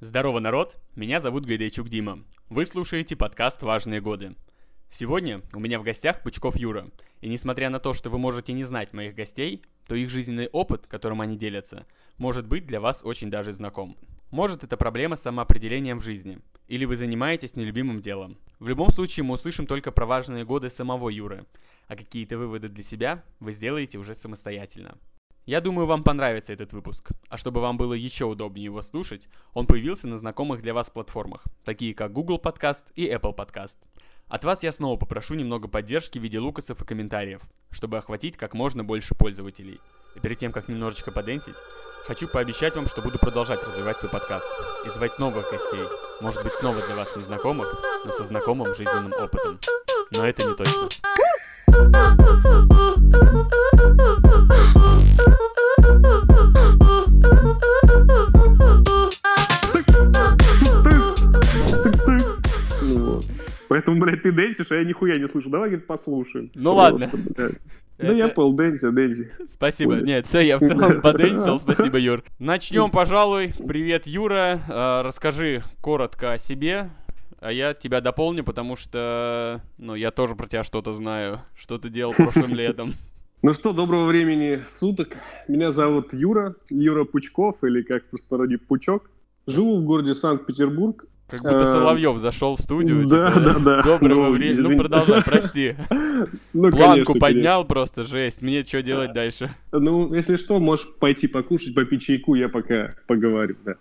Здорово, народ! Меня зовут Гайдайчук Дима. Вы слушаете подкаст «Важные годы». Сегодня у меня в гостях Пучков Юра. И несмотря на то, что вы можете не знать моих гостей, то их жизненный опыт, которым они делятся, может быть для вас очень даже знаком. Может это проблема с самоопределением в жизни, или вы занимаетесь нелюбимым делом. В любом случае мы услышим только про важные годы самого Юры, а какие-то выводы для себя вы сделаете уже самостоятельно. Я думаю, вам понравится этот выпуск. А чтобы вам было еще удобнее его слушать, он появился на знакомых для вас платформах, такие как Google Podcast и Apple Podcast. От вас я снова попрошу немного поддержки в виде лукасов и комментариев, чтобы охватить как можно больше пользователей. И перед тем, как немножечко поденсить, хочу пообещать вам, что буду продолжать развивать свой подкаст и звать новых гостей, может быть снова для вас незнакомых, но со знакомым жизненным опытом. Но это не точно. Поэтому, блядь, ты дэнсишь, а я нихуя не слышу. Давай, говорит, послушаем. Ну Просто, ладно. блядь. Да я пол дэнси, дэнси. Спасибо. Нет, все, я в целом поденсил. Спасибо, Юр. Начнем, пожалуй. Привет, Юра. Э, Расскажи коротко о себе, а я тебя дополню, потому что, ну, я тоже про тебя что-то знаю. Что ты делал прошлым летом. Ну что, доброго времени суток. Меня зовут Юра, Юра Пучков, или как в простонародье Пучок. Живу в городе Санкт-Петербург. Как будто Э, Соловьев зашел в студию. да, типа, да, да. Доброго Ну, времени. Ну, продолжай, прости. Ну, Планку конечно, поднял просто, жесть. Мне что делать дальше? конечно. Ну, если что, можешь пойти покушать, попить чайку, я пока поговорю, да.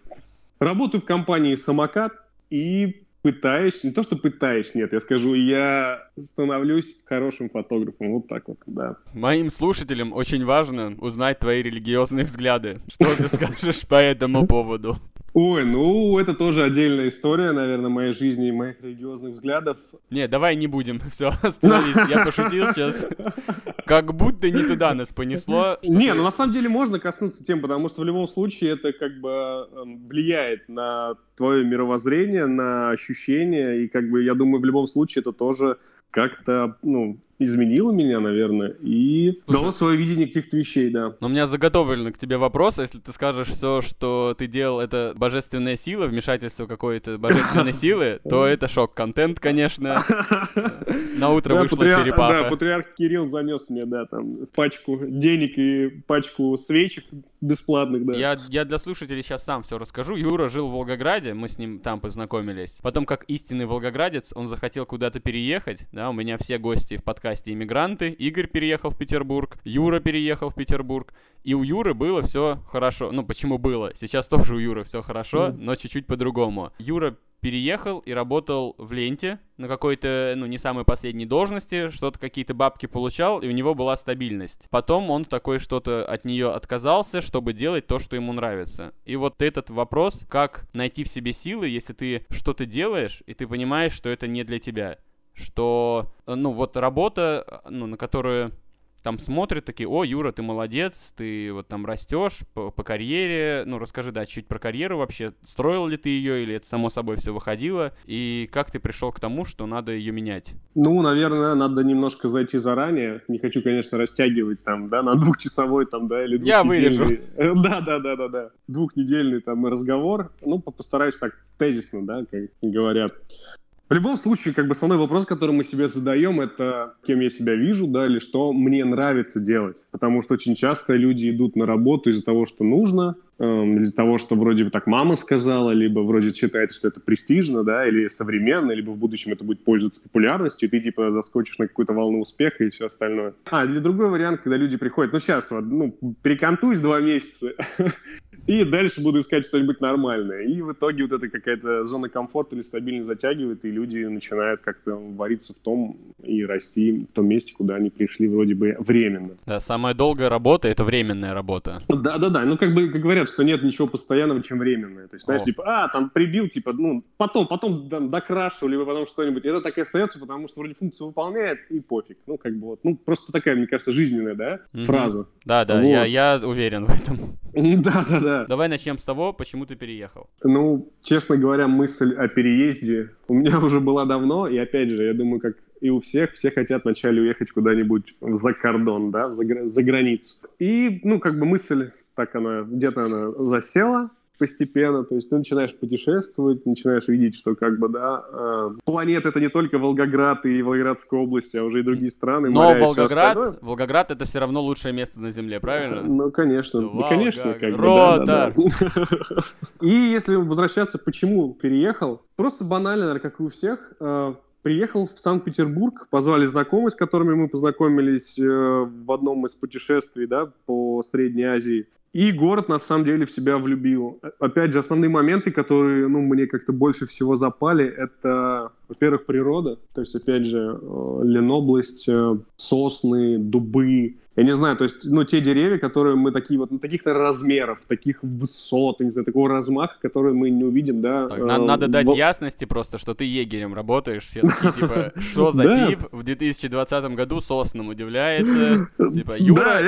Работаю в компании «Самокат» и пытаюсь, не то что пытаюсь, нет, я скажу, я становлюсь хорошим фотографом, вот так вот, да. Моим слушателям очень важно узнать твои религиозные взгляды. Что ты скажешь по этому поводу? Ой, ну, это тоже отдельная история, наверное, моей жизни и моих религиозных взглядов. Не, давай не будем. Все, остановись. Я пошутил сейчас. Как будто не туда нас понесло. Не, ну на самом деле можно коснуться тем, потому что в любом случае это как бы эм, влияет на твое мировоззрение, на ощущения, и как бы я думаю, в любом случае это тоже как-то, ну, изменило меня, наверное, и Слушай. дало свое видение каких-то вещей, да. Но у меня заготовлен к тебе вопрос. Если ты скажешь все, что ты делал, это божественная сила, вмешательство какой-то божественной силы, то это шок-контент, конечно. На утро вышла патриар- да, черепаха. патриарх Кирилл занес мне, да, там, пачку денег и пачку свечек бесплатных, да. Я, я для слушателей сейчас сам все расскажу. Юра жил в Волгограде, мы с ним там познакомились. Потом, как истинный волгоградец, он захотел куда-то переехать. Да, у меня все гости в подкасте иммигранты. Игорь переехал в Петербург, Юра переехал в Петербург. И у Юры было все хорошо. Ну, почему было? Сейчас тоже у Юры все хорошо, но чуть-чуть по-другому. Юра переехал и работал в ленте на какой-то, ну, не самой последней должности, что-то какие-то бабки получал, и у него была стабильность. Потом он такой что-то от нее отказался, чтобы делать то, что ему нравится. И вот этот вопрос, как найти в себе силы, если ты что-то делаешь, и ты понимаешь, что это не для тебя. Что, э, ну, вот работа, э, ну, на которую там смотрят такие, о, Юра, ты молодец, ты вот там растешь по, по карьере, ну, расскажи, да, чуть про карьеру вообще, строил ли ты ее, или это само собой все выходило, и как ты пришел к тому, что надо ее менять? Ну, наверное, надо немножко зайти заранее. Не хочу, конечно, растягивать там, да, на двухчасовой там, да, или Я двухнедельный- Э, Да, да, да, да, да. Двухнедельный там разговор. Ну, по- постараюсь так тезисно, да, как говорят. В любом случае, как бы основной вопрос, который мы себе задаем, это кем я себя вижу, да, или что мне нравится делать. Потому что очень часто люди идут на работу из-за того, что нужно, эм, из-за того, что вроде бы так мама сказала, либо вроде считается, что это престижно, да, или современно, либо в будущем это будет пользоваться популярностью, и ты типа заскочишь на какую-то волну успеха и все остальное. А, или другой вариант, когда люди приходят, ну сейчас вот, ну, перекантуюсь два месяца, и дальше буду искать что-нибудь нормальное. И в итоге вот эта какая-то зона комфорта или стабильность затягивает, и люди начинают как-то вариться в том и расти в том месте, куда они пришли вроде бы временно. Да, самая долгая работа — это временная работа. Да-да-да, ну как бы как говорят, что нет ничего постоянного, чем временное. То есть, знаешь, О. типа, а, там прибил, типа, ну, потом, потом там, докрашу, либо потом что-нибудь. Это так и остается, потому что вроде функцию выполняет, и пофиг. Ну, как бы вот, ну, просто такая, мне кажется, жизненная, да, Мгм. фраза. Да, да, Вот. я, я уверен в этом. Да-да-да. Давай начнем с того, почему ты переехал. Ну, честно говоря, мысль о переезде у меня уже была давно, и опять же, я думаю, как и у всех, все хотят вначале уехать куда-нибудь за кордон, да, за, за границу. И, ну, как бы мысль, так она, где-то она засела, постепенно, то есть ты начинаешь путешествовать, начинаешь видеть, что как бы, да, э, планета это не только Волгоград и Волгоградская область, а уже и другие страны. Но Волгоград, Волгоград это все равно лучшее место на Земле, правильно? Ну, конечно, ну, конечно, как бы, да, да, да. И если возвращаться, почему переехал, просто банально, наверное, как и у всех, э, приехал в Санкт-Петербург, позвали знакомых, с которыми мы познакомились э, в одном из путешествий, да, по Средней Азии. И город, на самом деле, в себя влюбил. Опять же, основные моменты, которые, ну, мне как-то больше всего запали, это, во-первых, природа. То есть, опять же, э, Ленобласть, э, сосны, дубы, я не знаю, то есть, ну, те деревья, которые мы такие вот, ну, таких размеров, таких высот, не знаю, такого размаха, которые мы не увидим, да. Так, э, надо, надо дать в... ясности просто, что ты егерем работаешь, все такие, типа, что за тип в 2020 году соснам удивляется, типа, Юра,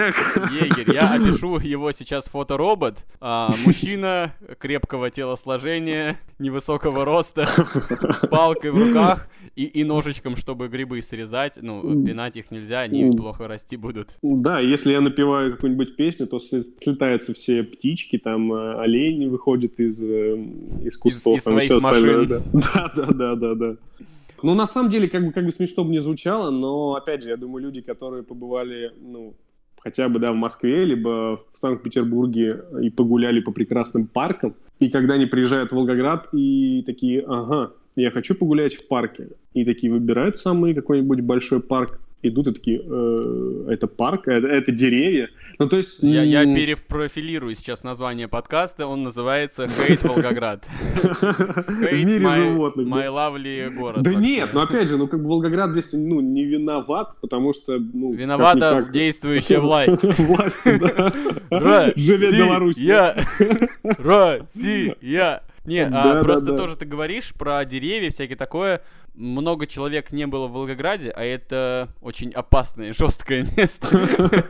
егерь, я опишу его сейчас фоторобот, а, мужчина крепкого телосложения, невысокого роста, с палкой в руках и, и ножичком, чтобы грибы срезать, ну, пинать их нельзя, они плохо расти будут. Да, если я напеваю какую-нибудь песню, то слетаются все птички, там э, олень выходит из, э, из кустов. Из, из своих машин. Да. да, да, да, да, да. Ну, на самом деле, как бы, как бы смешно бы не звучало, но, опять же, я думаю, люди, которые побывали, ну, хотя бы, да, в Москве, либо в Санкт-Петербурге и погуляли по прекрасным паркам, и когда они приезжают в Волгоград и такие, ага, я хочу погулять в парке, и такие выбирают самый какой-нибудь большой парк, идут и такие, э, это парк, это, это деревья. Ну, то есть... Я, я перепрофилирую сейчас название подкаста, он называется «Хейт Волгоград». В мире животных. My lovely город. Да нет, ну опять же, ну как бы Волгоград здесь ну, не виноват, потому что... Ну, Виновата действующая власть. Власть, да. Живет Беларусь. Я. Россия. Не, а просто тоже ты говоришь про деревья, всякие такое много человек не было в Волгограде, а это очень опасное, жесткое место.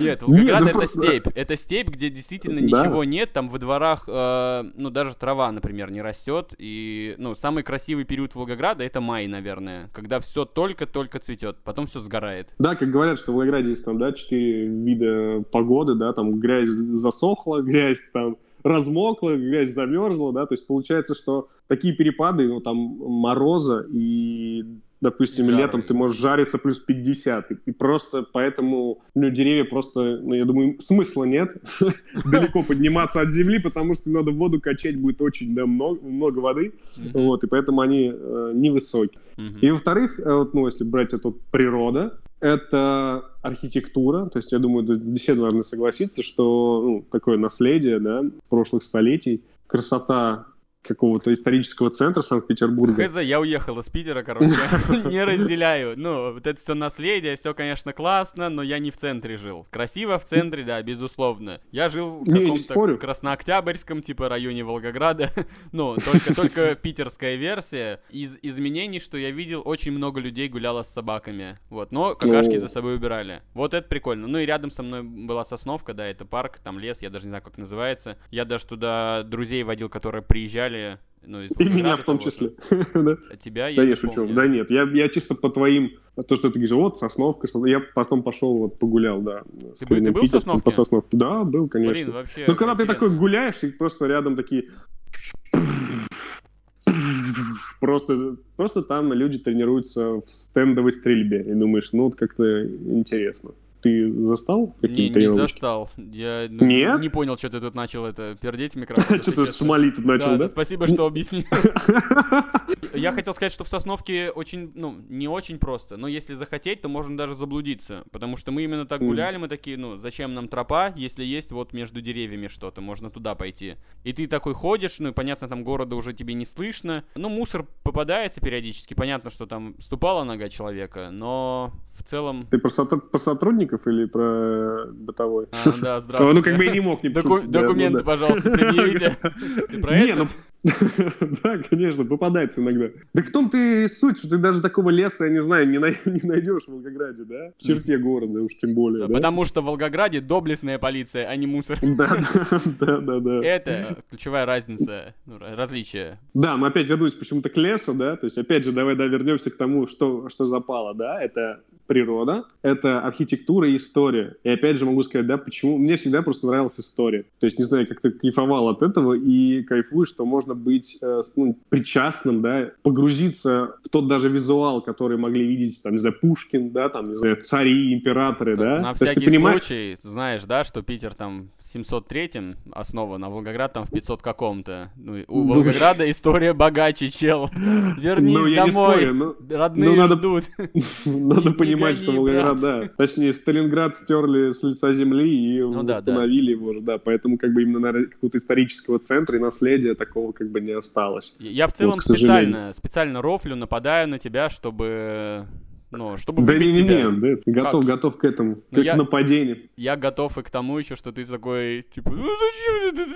Нет, Волгоград ну это степь. Это степь, где действительно ничего нет. Там во дворах, э, ну, даже трава, например, не растет. И, ну, самый красивый период Волгограда это май, наверное, когда все только-только цветет, потом все сгорает. Да, как говорят, что в Волгограде есть там, да, четыре вида погоды, да, там грязь засохла, грязь там размокла, грязь замерзла, да, то есть получается, что такие перепады, ну, там, мороза и допустим, Жары. летом ты можешь жариться плюс 50, и, и просто поэтому, ну, деревья просто, ну, я думаю, смысла нет далеко подниматься от земли, потому что надо воду качать будет очень, да, много, много воды, вот, и поэтому они э, невысокие. И, во-вторых, э, вот, ну, если брать эту природа, это архитектура, то есть я думаю, все, наверное, согласиться, что ну, такое наследие да, прошлых столетий, красота какого-то исторического центра Санкт-Петербурга. Хз, я уехал из Питера, короче, не разделяю. Ну, вот это все наследие, все, конечно, классно, но я не в центре жил. Красиво в центре, да, безусловно. Я жил в каком-то краснооктябрьском, типа, районе Волгограда. ну, только, только питерская версия. Из изменений, что я видел, очень много людей гуляло с собаками. Вот, но какашки за собой убирали. Вот это прикольно. Ну и рядом со мной была Сосновка, да, это парк, там лес, я даже не знаю, как называется. Я даже туда друзей водил, которые приезжали далее. Ну, и меня в том числе. А тебя я Да я шучу. Да нет, я, я чисто по твоим... То, что ты говоришь, вот, Сосновка, я потом пошел, вот, погулял, да. Ты, был, ты был в Сосновке? По Сосновке. Да, был, конечно. Блин, вообще... Ну, когда ты такой гуляешь, и просто рядом такие... Просто, просто там люди тренируются в стендовой стрельбе. И думаешь, ну, вот как-то интересно. Ты застал Не, не застал. Я Нет? не понял, что ты тут начал это пердеть в микрофон. Что ты шумали тут начал, да? Спасибо, что объяснил. Я хотел сказать, что в Сосновке очень, ну, не очень просто, но если захотеть, то можно даже заблудиться, потому что мы именно так гуляли, мы такие, ну, зачем нам тропа, если есть вот между деревьями что-то, можно туда пойти. И ты такой ходишь, ну, и понятно, там города уже тебе не слышно, ну, мусор попадается периодически, понятно, что там ступала нога человека, но в целом... Ты про, про сотрудников или про бытовой? А, да, здравствуйте. Ну, как бы я не мог не Доку- Документы, пожалуйста, предъявите. Это? Ну, Да, конечно, попадается иногда. Да в том ты суть, что ты даже такого леса, я не знаю, не, найдешь в Волгограде, да? В черте города уж тем более, да? Потому что в Волгограде доблестная полиция, а не мусор. Да, да, да, да, да. Это ключевая разница, ну, различие. Да, но опять вернусь почему-то к лесу, да, то есть опять же давай, да, вернемся к тому, что, что запало, да, это природа, это архитектура и история. И опять же могу сказать, да, почему мне всегда просто нравилась история. То есть, не знаю, как ты кайфовал от этого и кайфую, что можно быть э, ну, причастным, да, погрузиться в тот даже визуал, который могли видеть, там, не знаю, Пушкин, да, там, не знаю, цари, императоры, да. На всякий понимаешь... случай, знаешь, да, что Питер там 703-м основан, а Волгоград там в 500 каком-то. Ну, у ну, Волгограда история богаче, чел. Вернись ну, домой, спорю, но... родные ну, надо... ждут. Надо понимать, что Волгоград, да. Точнее, Сталинград стерли с лица земли и ну, восстановили его, да. Поэтому как бы именно какого-то исторического центра и наследия такого как бы не осталось. Я в целом специально, специально рофлю, нападаю на тебя, чтобы ну, чтобы да не, не, не, да, готов, как? готов к этому, ну, к я, нападению. Я готов и к тому еще, что ты такой, типа, ну зачем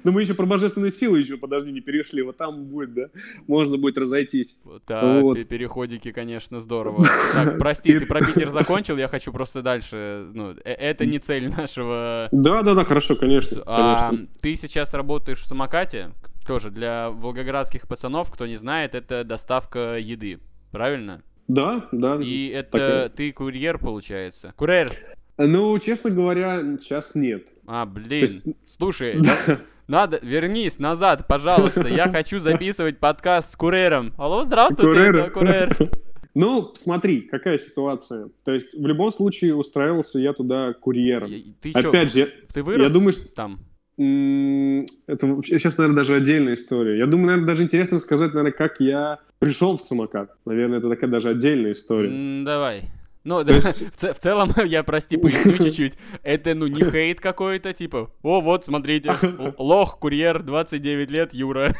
Ну мы еще про божественную силу еще, подожди, не перешли, вот там будет, да, можно будет разойтись. Да, вот. переходики, конечно, здорово. Так, прости, ты про Питер закончил, я хочу просто дальше, ну, э, это не цель нашего... Да, да, да, хорошо, конечно. А, ты сейчас работаешь в самокате, тоже для волгоградских пацанов, кто не знает, это доставка еды правильно? Да, да. И это так... ты курьер, получается? Курьер? Ну, честно говоря, сейчас нет. А, блин. Есть... Слушай, да. надо, вернись назад, пожалуйста. Я хочу записывать подкаст с курьером. Алло, здравствуйте, курьер. курьер. Ну, смотри, какая ситуация. То есть, в любом случае, устраивался я туда курьером. Ты Опять чё, же, ты вырос я думаю, что... там? Это сейчас, наверное, даже отдельная история. Я думаю, наверное, даже интересно сказать, наверное, как я пришел в самокат. Наверное, это такая даже отдельная история. Давай. Ну, да, есть... в, в целом, я, прости, поясню чуть-чуть. Это, ну, не хейт какой-то, типа, о, вот, смотрите, лох, курьер, 29 лет, Юра.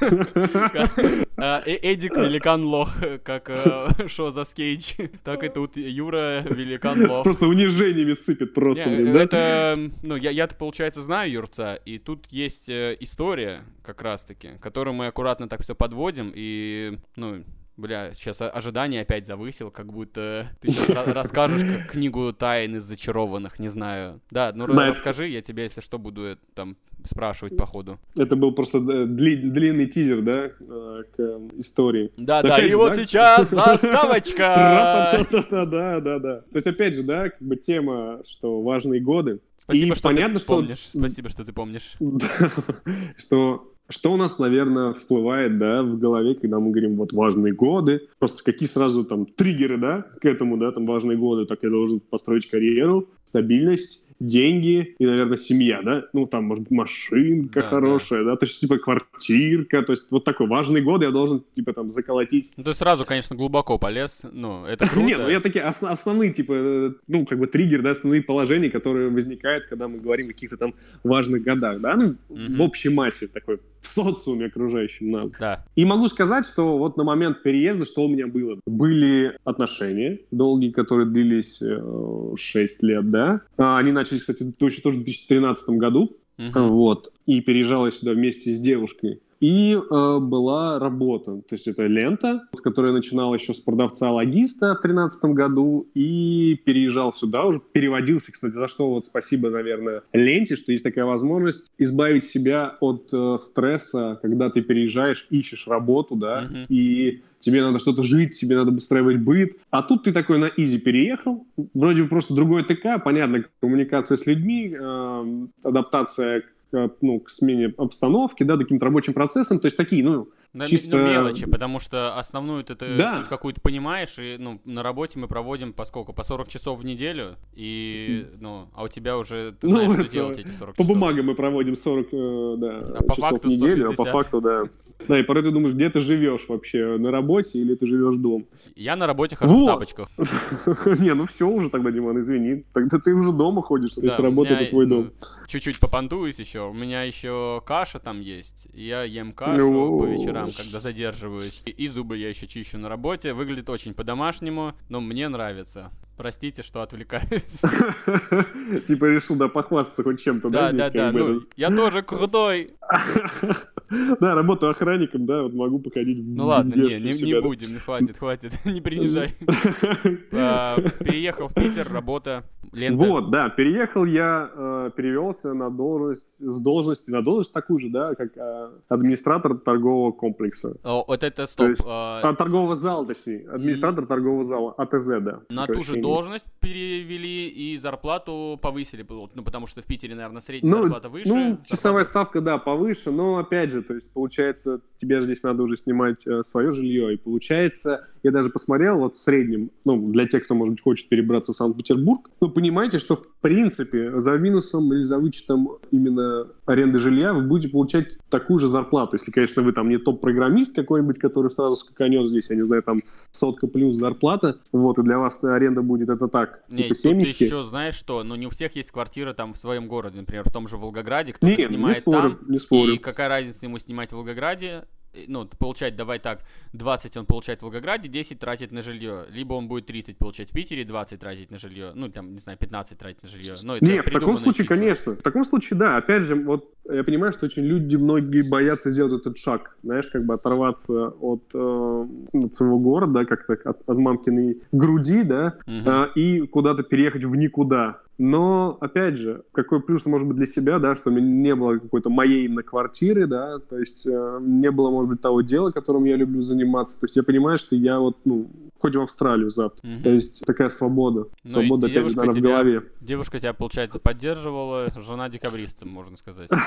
А, э, Эдик, великан лох, как э, шо за скейч. Так и тут Юра, великан лох. Просто унижениями сыпет просто, да? Это, ну, я-то, получается, знаю Юрца, и тут есть э, история, как раз-таки, которую мы аккуратно так все подводим, и, ну, Бля, сейчас ожидание опять завысил, как будто ты сейчас расскажешь как книгу тайн из зачарованных, не знаю. Да, ну да, расскажи, я тебе, если что, буду там спрашивать по ходу. Это был просто э, дли- длинный тизер, да, э, к истории. Да, да, и вот сейчас заставочка! Да, да, да. То есть, опять же, да, как бы тема, что важные годы. Спасибо, что ты помнишь. Спасибо, что ты помнишь. Что что у нас, наверное, всплывает, да, в голове, когда мы говорим, вот, важные годы, просто какие сразу там триггеры, да, к этому, да, там, важные годы, так я должен построить карьеру, стабильность, деньги и, наверное, семья, да? Ну, там, может быть, машинка да, хорошая, да. да? То есть, типа, квартирка, то есть, вот такой важный год я должен, типа, там, заколотить. Ну, ты сразу, конечно, глубоко полез, ну, это круто. Нет, ну, я такие основ, основные, типа, э, ну, как бы триггер, да, основные положения, которые возникают, когда мы говорим о каких-то там важных годах, да? Ну, угу. в общей массе такой, в социуме окружающем нас. Да. И могу сказать, что вот на момент переезда, что у меня было? Были отношения долгие, которые длились э, 6 лет, да? А, они начали начали, кстати, тоже в 2013 году. Uh-huh. Вот. И переезжал я сюда вместе с девушкой. И э, была работа, то есть это лента, которая начинала еще с продавца-логиста в 2013 году и переезжал сюда уже, переводился, кстати, за что вот спасибо, наверное, ленте, что есть такая возможность избавить себя от э, стресса, когда ты переезжаешь, ищешь работу, да, uh-huh. и тебе надо что-то жить, тебе надо устраивать быт. А тут ты такой на изи переехал, вроде бы просто другой ТК, понятно, коммуникация с людьми, э, адаптация к, ну, к смене обстановки, да, таким рабочим процессом, то есть такие, ну, на, чисто... Ну, мелочи, потому что основную ты, да. какую-то понимаешь, и ну, на работе мы проводим по сколько? По 40 часов в неделю, и, ну, а у тебя уже, ты ну, знаешь, что делать эти 40 по часов. По бумагам мы проводим 40 э, да, а по часов факту в неделю, 160. а по факту, да. Да, и порой ты думаешь, где ты живешь вообще, на работе или ты живешь дома? Я на работе хожу вот. в тапочках. Не, ну все уже тогда, Диман, извини. Тогда ты уже дома ходишь, есть работа — это твой дом. Ну, чуть-чуть попандуюсь еще, у меня еще каша там есть, я ем кашу по вечерам, когда задерживаюсь. И, и зубы я еще чищу на работе. Выглядит очень по-домашнему, но мне нравится. Простите, что отвлекаюсь. Типа решил, да, похвастаться хоть чем-то, да? Да, да, да. Ну, я тоже крутой. Да, работаю охранником, да, вот могу походить Ну ладно, не, не будем, хватит, хватит, не принижай. А, переехал в Питер, работа, лента. Вот, да, переехал я, э, перевелся на должность, с должности на должность такую же, да, как э, администратор торгового комплекса. Вот это стоп. А, торгового зала, точнее, администратор торгового зала, АТЗ, да. На ту же должность перевели и зарплату повысили, ну, потому что в Питере, наверное, средняя ну, зарплата выше. Ну, часовая ставка, да, повыше, но, опять же, то есть, получается, тебе здесь надо уже снимать э, свое жилье, и получается, я даже посмотрел, вот в среднем, ну, для тех, кто, может быть, хочет перебраться в Санкт-Петербург, ну, понимаете, что, в принципе, за минусом или за вычетом именно аренды жилья вы будете получать такую же зарплату. Если, конечно, вы там не топ-программист какой-нибудь, который сразу скаканет здесь, я не знаю, там сотка плюс зарплата, вот, и для вас аренда будет это так, не, типа семечки. еще знаешь что, ну, не у всех есть квартира там в своем городе, например, в том же Волгограде, кто-то снимает не спорю, там, не спорю. и какая разница ему снимать в Волгограде, ну, получать, давай так, 20 он получает в Волгограде, 10 тратит на жилье. Либо он будет 30 получать в Питере, 20 тратить на жилье. Ну, там, не знаю, 15 тратить на жилье. Но Нет, в таком случае, числа. конечно. В таком случае, да. Опять же, вот я понимаю, что очень люди, многие боятся сделать этот шаг. Знаешь, как бы оторваться от, э, от своего города, как-то от, от мамкиной груди, да, угу. э, и куда-то переехать в никуда. Но, опять же, какой плюс может быть для себя, да, что у меня не было какой-то моей именно квартиры, да, то есть э, не было, может быть, того дела, которым я люблю заниматься. То есть я понимаю, что я вот, ну, хоть в Австралию завтра. Угу. То есть такая свобода. Ну, свобода, опять же, наверное, в голове. Девушка тебя, получается, поддерживала, жена декабриста, можно сказать.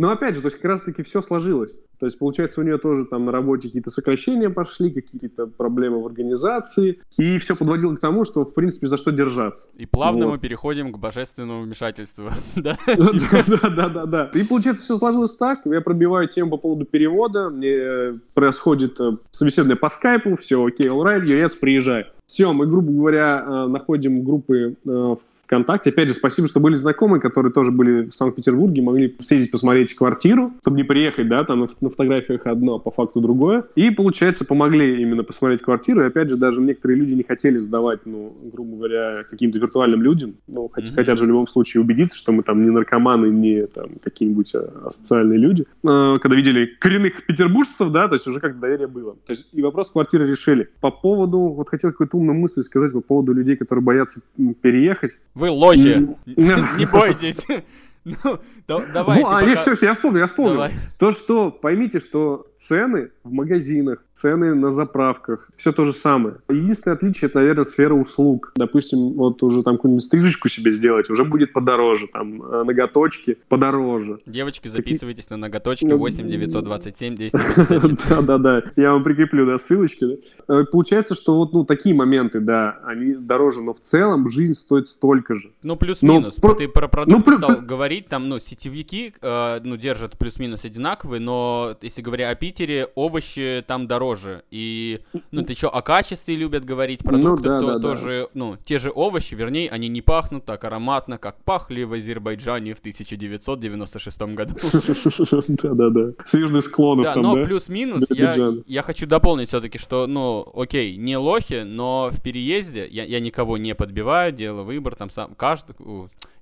Ну, опять же, то есть как раз-таки все сложилось. То есть, получается, у нее тоже там на работе какие-то сокращения пошли, какие-то проблемы в организации. И все подводило к тому, что, в принципе, за что держаться. И плавно мы переходим к божественному вмешательству. Да, да, да, да. И, получается, все сложилось так. Я пробиваю тему по поводу перевода. Мне происходит э, собеседование по скайпу. Все окей, all right, юрец, приезжай. Все, мы, грубо говоря, э, находим группы э, ВКонтакте. Опять же, спасибо, что были знакомые, которые тоже были в Санкт-Петербурге, могли съездить посмотреть квартиру, чтобы не приехать, да, там на фотографиях одно, а по факту другое. И, получается, помогли именно посмотреть квартиру. И, опять же, даже некоторые люди не хотели сдавать, ну, грубо говоря, каким-то виртуальным людям. Ну, mm-hmm. хотят же в любом случае убедиться, что мы там не наркоманы, не там какие-нибудь а, асоциальные люди. Когда видели коренных петербуржцев, да, то есть уже как доверие было. То есть и вопрос квартиры решили. По поводу, вот хотел какую-то умную мысль сказать по поводу людей, которые боятся переехать. Вы лохи, не бойтесь. Ну, давай. А, нет, все, я вспомнил, я вспомнил. То, что, поймите, что цены в магазинах, цены на заправках, все то же самое. Единственное отличие, это, наверное, сфера услуг. Допустим, вот уже там какую-нибудь стрижечку себе сделать, уже будет подороже, там, э, ноготочки подороже. Девочки, записывайтесь на ноготочки 8 927 254. Да-да-да, я вам прикреплю, да, ссылочки. Э, получается, что вот, ну, такие моменты, да, они дороже, но в целом жизнь стоит столько же. Ну, плюс-минус. Ты про продукт ну, стал говорить, там, ну, сетевики, э, ну, держат плюс-минус одинаковые, но если говоря о Питере овощи там дороже. И, ну, ты еще о качестве любят говорить продуктов, ну, да, то да, тоже, да. ну, те же овощи, вернее, они не пахнут так ароматно, как пахли в Азербайджане в 1996 году. Да-да-да. С южных склонов да, но плюс-минус, я, я хочу дополнить все-таки, что, ну, окей, не лохи, но в переезде я, я никого не подбиваю, делаю выбор, там сам, каждый,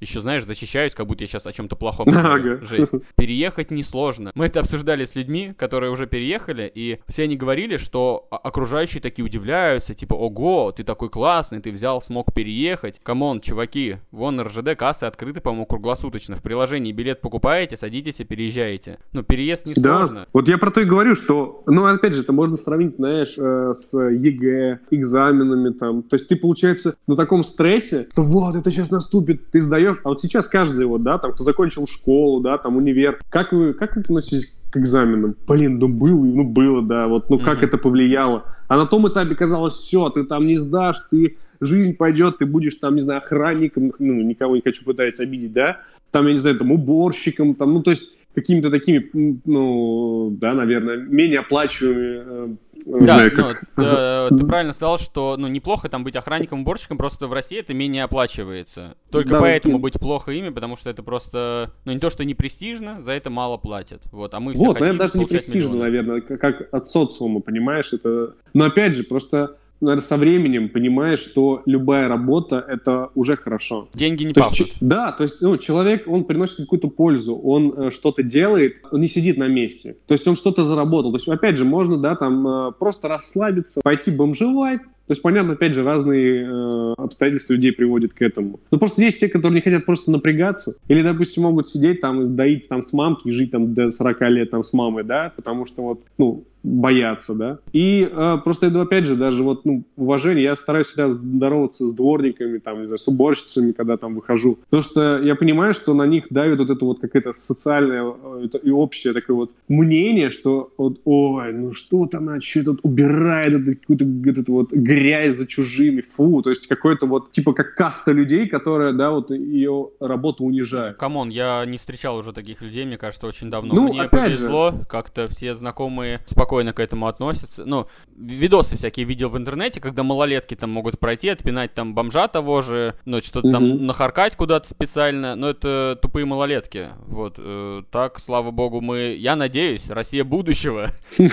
еще, знаешь, защищаюсь, как будто я сейчас о чем-то плохом говорю. Жесть. Переехать несложно. Мы это обсуждали с людьми, которые уже переехали, и все они говорили, что окружающие такие удивляются, типа, ого, ты такой классный, ты взял, смог переехать. Come on, чуваки, вон РЖД кассы открыты, по-моему, круглосуточно. В приложении билет покупаете, садитесь и переезжаете. Ну, переезд несложно. Да, вот я про то и говорю, что, ну, опять же, это можно сравнить, знаешь, э, с ЕГЭ, экзаменами там. То есть ты, получается, на таком стрессе, что вот, это сейчас наступит, ты сдаешь узнаешь, а вот сейчас каждый вот, да, там, кто закончил школу, да, там, универ, как вы, как вы относитесь к экзаменам? Блин, ну было, ну было, да, вот, ну mm-hmm. как это повлияло? А на том этапе казалось, все, ты там не сдашь, ты, жизнь пойдет, ты будешь там, не знаю, охранником, ну, никого не хочу пытаясь обидеть, да, там, я не знаю, там, уборщиком, там, ну, то есть какими-то такими, ну, да, наверное, менее оплачиваемыми э, да, знаю, ну, как... ты, ты правильно сказал, что ну неплохо там быть охранником, уборщиком, просто в России это менее оплачивается. Только да, поэтому быть плохо ими, потому что это просто, ну не то, что не престижно, за это мало платят. Вот, а мы все Вот, наверное, даже не престижно, миллионы. наверное, как от социума, понимаешь, это... Но опять же, просто наверное, со временем понимаешь, что любая работа — это уже хорошо. Деньги не То пахнут. есть, да, то есть ну, человек, он приносит какую-то пользу, он э, что-то делает, он не сидит на месте. То есть он что-то заработал. То есть, опять же, можно, да, там э, просто расслабиться, пойти бомжевать, то есть, понятно, опять же, разные э, обстоятельства людей приводят к этому. Но просто есть те, которые не хотят просто напрягаться. Или, допустим, могут сидеть там, доить там с мамки и жить там до 40 лет там с мамой, да, потому что вот, ну, боятся, да. И э, просто, это, опять же, даже вот, ну, уважение, я стараюсь всегда здороваться с дворниками, там, не знаю, с уборщицами, когда там выхожу. Потому что я понимаю, что на них давит вот это вот какое-то социальное э, это и общее такое вот мнение, что вот, ой, ну что-то она что тут убирает, это какую-то вот эту вот грязь за чужими, фу, то есть какой-то вот, типа как каста людей, которая, да, вот ее работу унижает. Come on, я не встречал уже таких людей, мне кажется, очень давно. Ну, Мне опять же. повезло, как-то все знакомые спокойно к этому относятся. Ну, видосы всякие видел в интернете, когда малолетки там могут пройти, отпинать там бомжа того же, ну, что-то там Мгм. нахаркать куда-то специально, но это тупые малолетки. Вот, э, так, слава богу, мы, я надеюсь, Россия будущего, но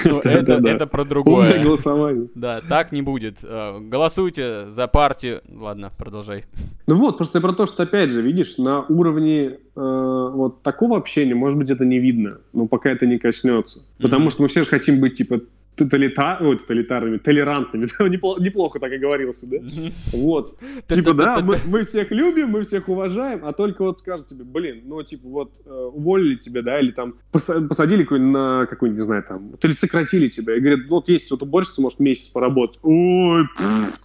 это, про другое. голосование. Да, так не будет. Э, Голосуйте за партию. Ладно, продолжай. Ну вот, просто про то, что, опять же, видишь, на уровне э, вот такого общения, может быть, это не видно, но пока это не коснется. Потому что мы все же хотим быть, типа, тоталита... ой, тоталитарными, толерантными. Непло- Неплохо так оговорился, да? Вот. Типа, да, мы, мы всех любим, мы всех уважаем, а только вот скажут тебе, блин, ну, типа, вот, э, уволили тебя, да, или там поса- посадили какой-нибудь на какой-нибудь, не знаю, там, или сократили тебя, и говорят, вот есть вот уборщица, может, месяц поработать. Ой,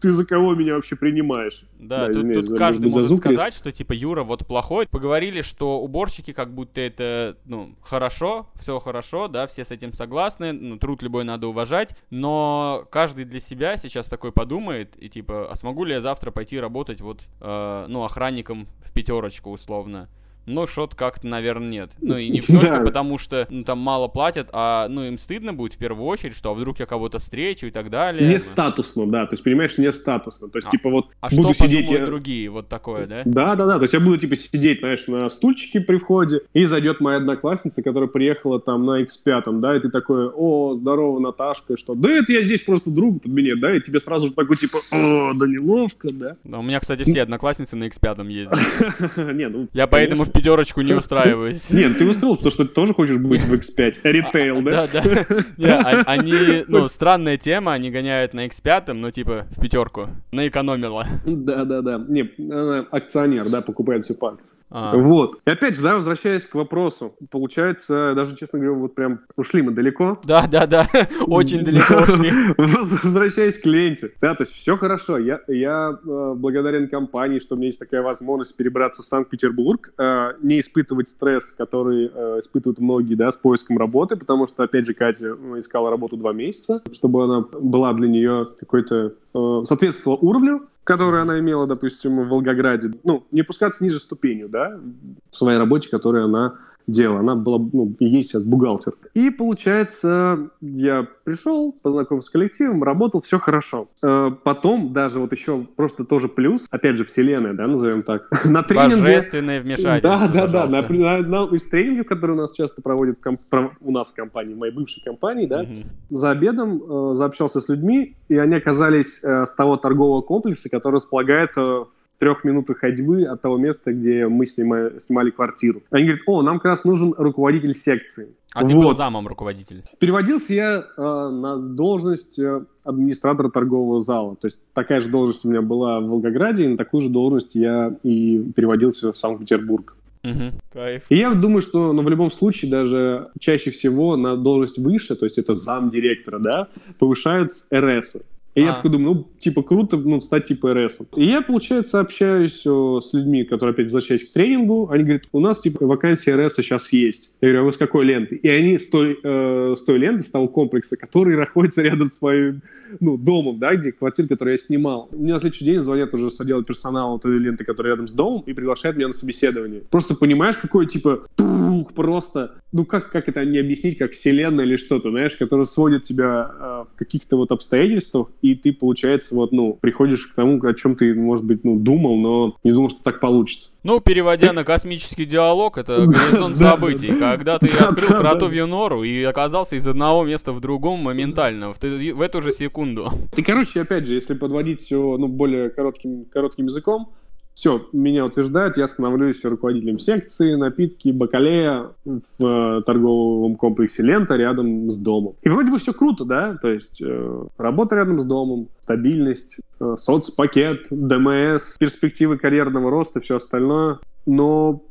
ты за кого меня вообще принимаешь? Да, Да, тут, каждый может сказать, что типа Юра вот плохой. Поговорили, что уборщики как будто это, ну, хорошо, все хорошо, да, все с этим согласны, ну, труд любой надо уважать, но каждый для себя сейчас такой подумает и типа, а смогу ли я завтра пойти работать вот, э, ну, охранником в пятерочку условно? Ну, что-то как-то, наверное, нет. Ну, и не только потому, что ну, там мало платят, а, ну, им стыдно будет в первую очередь, что а вдруг я кого-то встречу и так далее. Не статусно, да, то есть, понимаешь, не статусно. То есть, А- типа, вот А буду что сидеть... я- другие? Вот такое, да? Да, да, да. То есть я буду типа сидеть, знаешь, на стульчике при входе, и зайдет моя одноклассница, которая приехала там на X5, да, и ты такой, о, здорово, Наташка, что? Да это я здесь просто друг под меня, да, и тебе сразу же такой типа, о, да неловко, да. Да, У меня, кстати, все одноклассницы на X5 ездят. Не, ну, Я поэтому в. Пятерочку не устраиваюсь. Нет, ты устроил, потому что ты тоже хочешь быть в X5. Ритейл, да? Да, да. А- Они, ну, странная тема, они гоняют на X5, ну, типа, в пятерку. Наэкономила. Да, да, да. Не, акционер, да, покупает все по акции. А, Вот. И опять же, да, возвращаясь к вопросу, получается, даже, честно говоря, вот прям ушли мы далеко. Да, да, да. Очень далеко ушли. Воз- Возвращаясь к ленте. Да, то есть все хорошо. Я, я э, благодарен компании, что у меня есть такая возможность перебраться в Санкт-Петербург, э, не испытывать стресс, который э, испытывают многие, да, с поиском работы, потому что, опять же, Катя искала работу два месяца, чтобы она была для нее какой-то э, соответствовала уровню, который она имела, допустим, в Волгограде. Ну, не пускаться ниже ступенью, да, в своей работе, которую она делала. Она была, ну, есть сейчас бухгалтер. И, получается, я пришел, познакомился с коллективом, работал, все хорошо. Э, Потом, даже вот еще просто тоже плюс, опять же, вселенная, да, назовем так, на тренинге... Божественное вмешательство, Да, да, да. На, на- на- из тренингов, которые у нас часто проводят в комп- у нас в компании, в моей бывшей компании, да, Мгм. за обедом э, заобщался с людьми, и они оказались э, с того торгового комплекса, который располагается в трех минутах ходьбы от того места, где мы снимали, снимали квартиру. Они говорят, о, нам как раз нужен руководитель секции. А ты был Вот. замом руководителя. Переводился я э, на должность э, администратора торгового зала. То есть такая же должность у меня была в Волгограде, и на такую же должность я и переводился в Санкт-Петербург. Мгм. Кайф. И я думаю, что ну, в любом случае даже чаще всего на должность выше, то есть это зам директора, да, повышают с РС. И я А. такой думаю, ну, типа, круто, ну, стать типа РС. И я, получается, общаюсь о, с людьми, которые, опять, возвращаясь к тренингу, они говорят, у нас, типа, вакансия РС сейчас есть. Я говорю, а вы с какой ленты? И они с той, э, с той ленты, с того комплекса, который находится рядом с моим, ну, домом, да, где квартира, которую я снимал. Мне на следующий день звонят уже с отдела персонала той ленты, которая рядом с домом, и приглашают меня на собеседование. Просто понимаешь, какой, типа, тух, просто, ну, как, как это не объяснить, как вселенная или что-то, знаешь, которая сводит тебя э, в каких-то вот обстоятельствах, и и ты, получается, вот, ну, приходишь к тому, о чем ты, может быть, ну, думал, но не думал, что так получится. Ну, переводя на космический диалог, это горизонт событий, когда ты открыл кротовью нору и оказался из одного места в другом моментально, в эту же секунду. И, короче, опять же, если подводить все, ну, более коротким, коротким языком, все, меня утверждают, я становлюсь руководителем секции, напитки, бакалея в э, торговом комплексе «Лента» рядом с домом. И вроде бы все круто, да? То есть э, работа рядом с домом, стабильность, э, соцпакет, ДМС, перспективы карьерного роста, все остальное. Но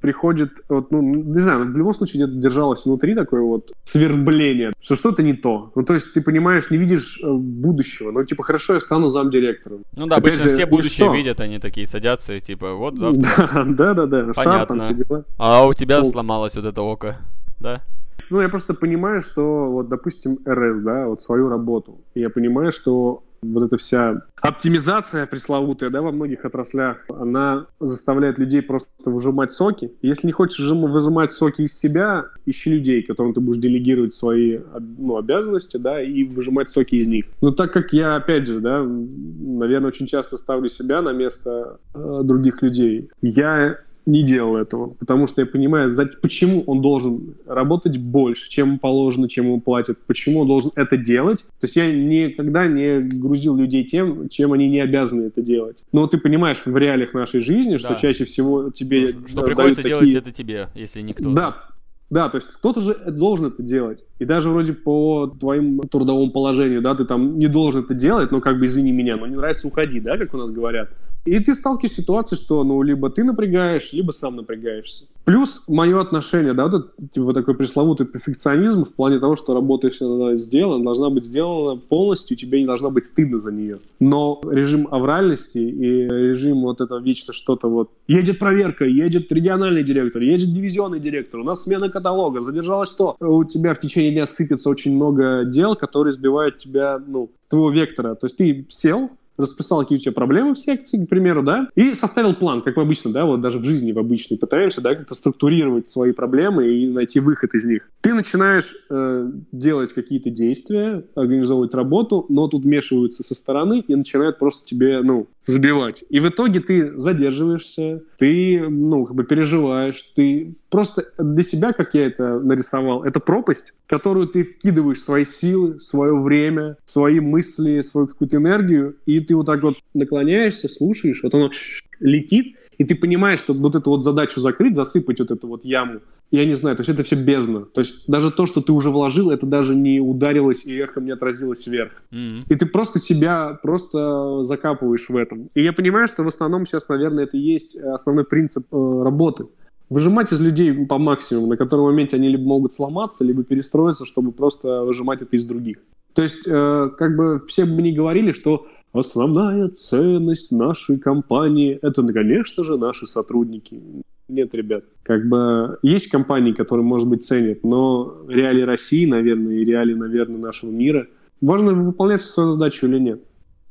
приходит, вот, ну, не знаю, в любом случае где-то держалось внутри такое вот свербление, что что-то не то. Ну, то есть ты понимаешь, не видишь э, будущего. Ну, типа, хорошо, я стану замдиректором. Ну да, Опять обычно же, все будущее видят, они такие садятся и типа, вот завтра. Да, да, да, шар там все дела. А у тебя сломалось вот это око, да? Ну, я просто понимаю, что, вот, допустим, РС, да, вот свою работу. Я понимаю, что вот эта вся оптимизация пресловутая, да, во многих отраслях, она заставляет людей просто выжимать соки. Если не хочешь выжимать соки из себя, ищи людей, которым ты будешь делегировать свои ну, обязанности, да, и выжимать соки из них. Но так как я, опять же, да, наверное, очень часто ставлю себя на место э, других людей, я не делал этого, потому что я понимаю, за, почему он должен работать больше, чем положено, чем ему платят, почему он должен это делать. То есть я никогда не грузил людей тем, чем они не обязаны это делать. Но ты понимаешь в реалиях нашей жизни, что да. чаще всего тебе Что, что приходится такие... делать это тебе, если никто. Да, да, то есть кто-то же должен это делать. И даже вроде по твоему трудовому положению, да, ты там не должен это делать, но как бы извини меня, но не нравится, уходи, да, как у нас говорят. И ты сталкиваешься с ситуацией, что ну либо ты напрягаешь, либо сам напрягаешься. Плюс мое отношение, да, вот этот, типа такой пресловутый перфекционизм в плане того, что работа все сделана, должна быть сделана полностью, тебе не должна быть стыдно за нее. Но режим авральности и режим вот это вечно что-то вот едет проверка, едет региональный директор, едет дивизионный директор, у нас смена каталога, задержалось то. У тебя в течение дня сыпется очень много дел, которые сбивают тебя, ну, твоего вектора. То есть ты сел, расписал, какие у тебя проблемы в секции, к примеру, да, и составил план, как мы обычно, да, вот даже в жизни в обычной пытаемся, да, как-то структурировать свои проблемы и найти выход из них. Ты начинаешь э, делать какие-то действия, организовывать работу, но тут вмешиваются со стороны и начинают просто тебе, ну, забивать. И в итоге ты задерживаешься, ты, ну, как бы переживаешь, ты просто для себя, как я это нарисовал, это пропасть, которую ты вкидываешь свои силы, свое время, свои мысли, свою какую-то энергию, и ты вот так вот наклоняешься, слушаешь, вот оно летит, и ты понимаешь, что вот эту вот задачу закрыть, засыпать вот эту вот яму, я не знаю, то есть это все бездна. То есть даже то, что ты уже вложил, это даже не ударилось и эхом не отразилось вверх. Mm-hmm. И ты просто себя просто закапываешь в этом. И я понимаю, что в основном сейчас, наверное, это и есть основной принцип э, работы. Выжимать из людей по максимуму, на котором моменте они либо могут сломаться, либо перестроиться, чтобы просто выжимать это из других. То есть, э, как бы все бы не говорили, что основная ценность нашей компании – это, конечно же, наши сотрудники. Нет, ребят. Как бы есть компании, которые, может быть, ценят, но реалии России, наверное, и реалии, наверное, нашего мира, можно выполнять свою задачу или нет.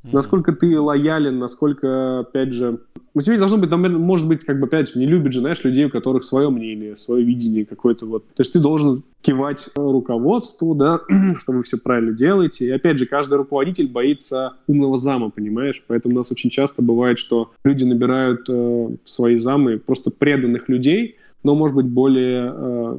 Mm-hmm. Насколько ты лоялен, насколько, опять же, у тебя должно быть, наверное, может быть, как бы, опять же, не любит же, знаешь, людей, у которых свое мнение, свое видение какое-то вот. То есть ты должен кивать руководству, да, что вы все правильно делаете. И опять же, каждый руководитель боится умного зама, понимаешь? Поэтому у нас очень часто бывает, что люди набирают э, свои замы просто преданных людей, но, может быть, более, э,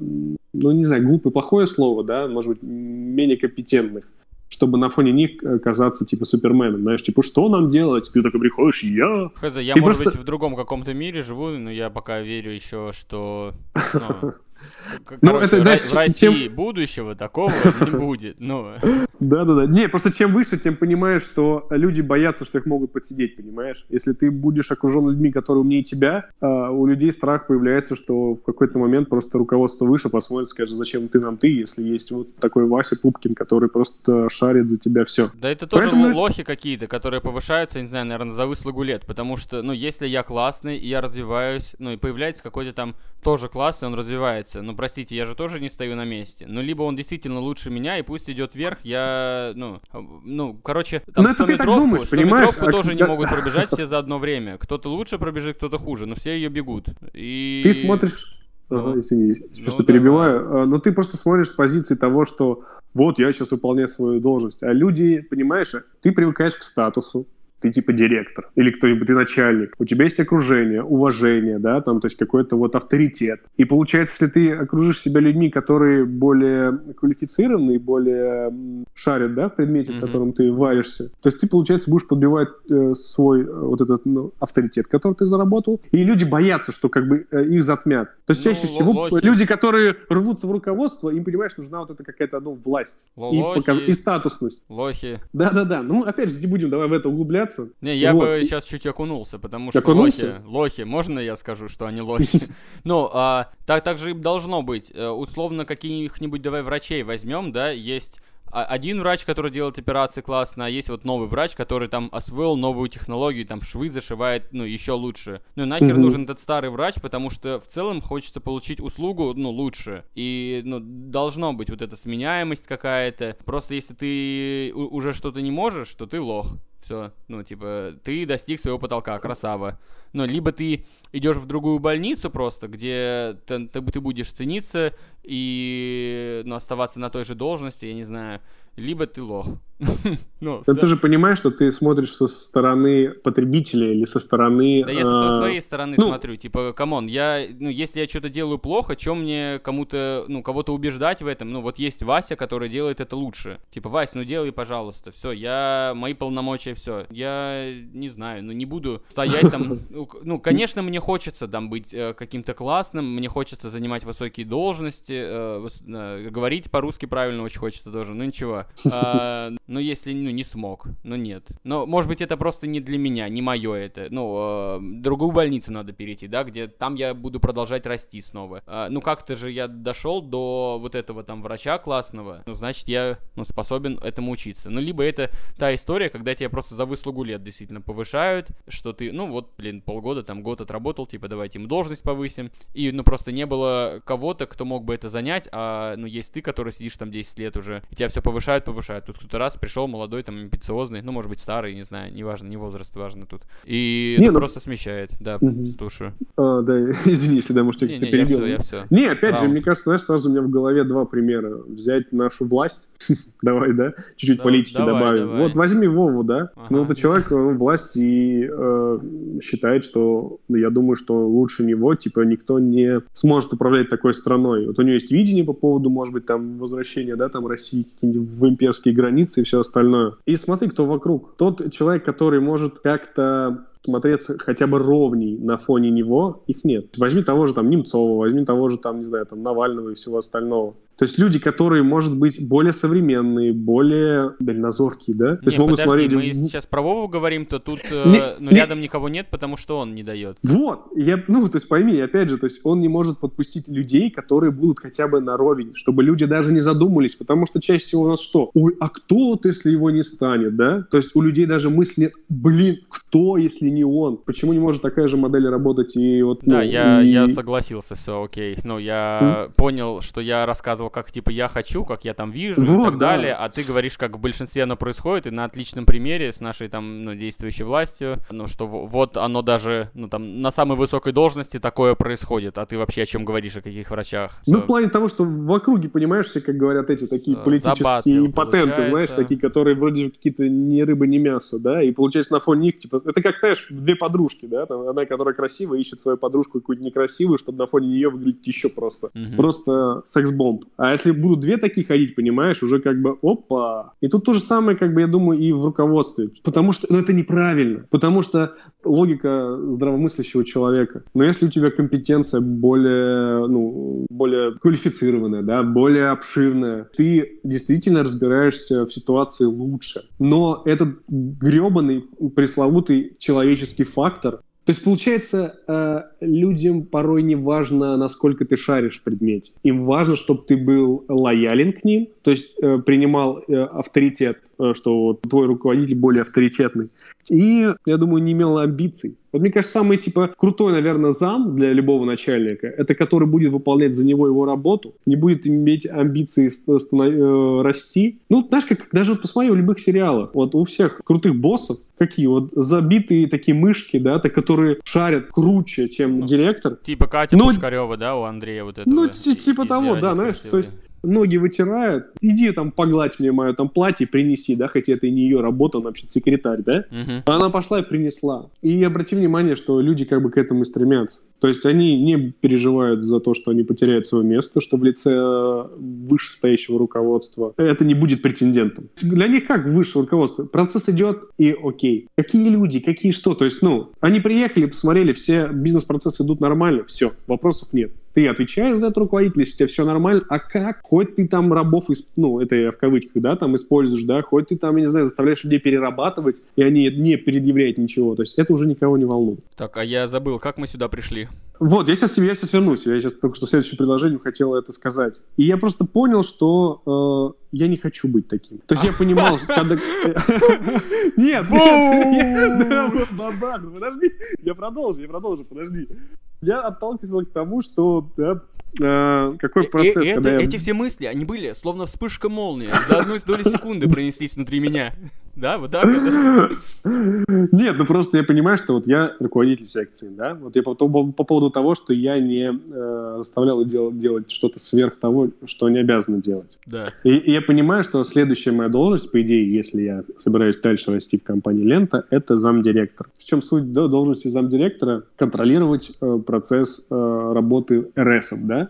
ну, не знаю, глупое, плохое слово, да, может быть, менее компетентных чтобы на фоне них э, казаться, типа, суперменом, знаешь, типа, что нам делать? Ты такой приходишь, я... Хз, я, и может просто... быть, в другом каком-то мире живу, но я пока верю еще, что... Ну, ну это, знаешь, в России будущего такого не будет, ну... Да-да-да. Не, просто чем выше, тем понимаешь, что люди боятся, что их могут подсидеть, понимаешь? Если ты будешь окружен людьми, которые умнее тебя, а, у людей страх появляется, что в какой-то момент просто руководство выше посмотрит, скажет, зачем ты нам ты, если есть вот такой Вася Пупкин, который просто шарит за тебя все. Да это тоже Поэтому... лохи какие-то, которые повышаются, не знаю, наверное, за выслугу лет, потому что, ну, если я классный, и я развиваюсь, ну, и появляется какой-то там тоже классный, он развивается, ну, простите, я же тоже не стою на месте, ну, либо он действительно лучше меня, и пусть идет вверх, я, ну, ну, короче, там но это ты так думаешь, понимаешь? А, тоже не могут пробежать все за одно время, кто-то лучше пробежит, кто-то хуже, но все ее бегут, и... Ты смотришь... Ну, ага, извини, ну, просто да, перебиваю. Но ты просто смотришь с позиции того, что вот я сейчас выполняю свою должность. А люди, понимаешь, ты привыкаешь к статусу, ты типа директор или кто-нибудь, ты начальник, у тебя есть окружение, уважение, да, там, то есть какой-то вот авторитет. И получается, если ты окружишь себя людьми, которые более квалифицированные, более шарят, да, в предмете, mm-hmm. в котором ты варишься, то есть ты, получается, будешь подбивать э, свой э, вот этот ну, авторитет, который ты заработал, и люди боятся, что как бы э, их затмят. То есть ну, чаще всего лохи. люди, которые рвутся в руководство, им, понимаешь, нужна вот эта какая-то, ну, власть и, показ... и статусность. Лохи. Да-да-да. Ну, опять же, не будем давай в это углубляться, общаться. Не, я вот. бы сейчас чуть окунулся, потому что окунулся? лохи, лохи, можно я скажу, что они лохи? Ну, а, так, так же и должно быть. Э, условно, каких-нибудь, давай, врачей возьмем, да, есть один врач, который делает операции классно, а есть вот новый врач, который там освоил новую технологию, там швы зашивает, ну, еще лучше. Ну, нахер угу. нужен этот старый врач, потому что в целом хочется получить услугу, ну, лучше. И, ну, должно быть вот эта сменяемость какая-то. Просто если ты уже что-то не можешь, то ты лох. Все, ну, типа, ты достиг своего потолка, красава. Но либо ты идешь в другую больницу просто, где ты, ты, ты будешь цениться и ну, оставаться на той же должности, я не знаю, либо ты лох. ну, ты же понимаешь, что ты смотришь со стороны потребителя или со стороны... Да я со а, своей стороны ну, смотрю, типа, come on, я, ну, если я что-то делаю плохо, чем мне кому-то, ну, кого-то убеждать в этом? Ну, вот есть Вася, который делает это лучше. Типа, Вась, ну, делай, пожалуйста, все, я, мои полномочия, все. Я не знаю, ну, не буду стоять там... Ну, ну, конечно, мне хочется там быть э, каким-то классным, мне хочется занимать высокие должности, э, э, говорить по-русски правильно очень хочется тоже, ну, ничего. А, ну, если, ну, не смог, ну, нет. Но, может быть, это просто не для меня, не мое это. Ну, а, другую больницу надо перейти, да, где там я буду продолжать расти снова. А, ну, как-то же я дошел до вот этого там врача классного, ну, значит, я, ну, способен этому учиться. Ну, либо это та история, когда тебя просто за выслугу лет действительно повышают, что ты, ну, вот, блин, полгода, там, год отработал, типа, давайте им должность повысим. И, ну, просто не было кого-то, кто мог бы это занять, а, ну, есть ты, который сидишь там 10 лет уже, и тебя все повышают, повышают. Тут кто-то раз пришел молодой, там, амбициозный, ну, может быть, старый, не знаю, неважно, не возраст важно тут. И не, ну, ну... просто смещает, да, угу. слушаю. А, да, извини, если, да, может, я не, не, перебил. Я все, я все. Не, опять Раунд. же, мне кажется, знаешь, сразу у меня в голове два примера. Взять нашу власть, давай, да, чуть-чуть да, политики давай, добавим. Давай. Вот возьми Вову, да, ага. ну, это человек, он власть и э, считает, что, ну, я думаю, что лучше него, типа, никто не сможет управлять такой страной. Вот у него есть видение по поводу, может быть, там, возвращения, да, там, России какие-нибудь в имперские границы и все остальное. И смотри, кто вокруг. Тот человек, который может как-то смотреться хотя бы ровней на фоне него, их нет. Возьми того же там Немцова, возьми того же там, не знаю, там Навального и всего остального. То есть люди, которые, может быть, более современные, более дальнозоркие, да? То есть не, могут подожди, смотреть... мы сейчас про Вову говорим, то тут не, э, ну, не... рядом никого нет, потому что он не дает. Вот, я, ну, то есть пойми, опять же, то есть он не может подпустить людей, которые будут хотя бы на ровень, чтобы люди даже не задумались, потому что чаще всего у нас что? Ой, а кто вот, если его не станет, да? То есть у людей даже мысли, блин, кто, если не он? Почему не может такая же модель работать и вот... Да, ну, я, и... я согласился, все окей. Ну, я mm. понял, что я рассказывал как типа я хочу, как я там вижу вот, и так да. далее, а ты говоришь, как в большинстве оно происходит, и на отличном примере с нашей там ну, действующей властью, ну что вот оно даже ну там на самой высокой должности такое происходит, а ты вообще о чем говоришь, о каких врачах? Ну Все. в плане того, что в округе, понимаешь, все, как говорят эти такие э, политические импотенты, знаешь, такие, которые вроде какие-то ни рыба, ни мясо, да, и получается на фоне них, типа, это как, знаешь, две подружки, да, там одна, которая красивая, ищет свою подружку какую-то некрасивую, чтобы на фоне нее выглядеть еще просто. Угу. Просто секс-бомб. А если будут две такие ходить, понимаешь, уже как бы опа. И тут то же самое, как бы, я думаю, и в руководстве. Потому что, ну, это неправильно. Потому что логика здравомыслящего человека. Но если у тебя компетенция более, ну, более квалифицированная, да, более обширная, ты действительно разбираешься в ситуации лучше. Но этот гребаный пресловутый человеческий фактор то есть, получается, э, людям порой не важно, насколько ты шаришь предмете. Им важно, чтобы ты был лоялен к ним, то есть э, принимал э, авторитет, что вот твой руководитель более авторитетный. И, я думаю, не имел амбиций. Вот мне кажется, самый, типа, крутой, наверное, зам для любого начальника, это который будет выполнять за него его работу, не будет иметь амбиции э, расти. Ну, знаешь, как даже вот посмотри в любых сериалах, вот у всех крутых боссов, какие вот забитые такие мышки, да, то, которые шарят круче, чем ну, директор. Типа Катя ну, Пушкарева, да, у Андрея вот это. Ну, типа того, да, знаешь, то есть ноги вытирают, иди там погладь мне мое там платье, принеси, да, хотя это и не ее работа, она вообще секретарь, да? Мгм. Она пошла и принесла. И обрати внимание, что люди как бы к этому и стремятся. То есть они не переживают за то, что они потеряют свое место, что в лице э, вышестоящего руководства это не будет претендентом. Для них как высшее руководство? Процесс идет и окей. Какие люди, какие что? То есть, ну, они приехали, посмотрели, все бизнес-процессы идут нормально, все, вопросов нет. Ты отвечаешь за это руководитель, если у тебя все нормально, а как? Хоть ты там рабов, исп- ну, это я в кавычках, да, там используешь, да, хоть ты там, я не знаю, заставляешь людей перерабатывать, и они не предъявляют ничего, то есть это уже никого не волнует. Так, а я забыл, как мы сюда пришли? Вот, я сейчас, я сейчас вернусь, я сейчас только что в следующем предложении хотел это сказать. И я просто понял, что э, я не хочу быть таким. То есть я понимал, что когда... Нет, нет, подожди, я продолжу, я продолжу, подожди. Я отталкивался к тому, что, да, э, какой процесс, э, когда это- я... Эти все мысли, они были словно вспышка молнии. За одной доли секунды пронеслись внутри меня. Да, вот так вот? Нет, ну просто я понимаю, что вот я руководитель секции, да, вот я по, по- по поводу того, что я не э, заставлял дел- делать что-то сверх того, что они обязаны делать. Да. И, и я понимаю, что следующая моя должность, по идее, если я собираюсь дальше расти в компании Лента, это замдиректор. В чем суть да, должности замдиректора? Контролировать э, процесс э, работы РС, да?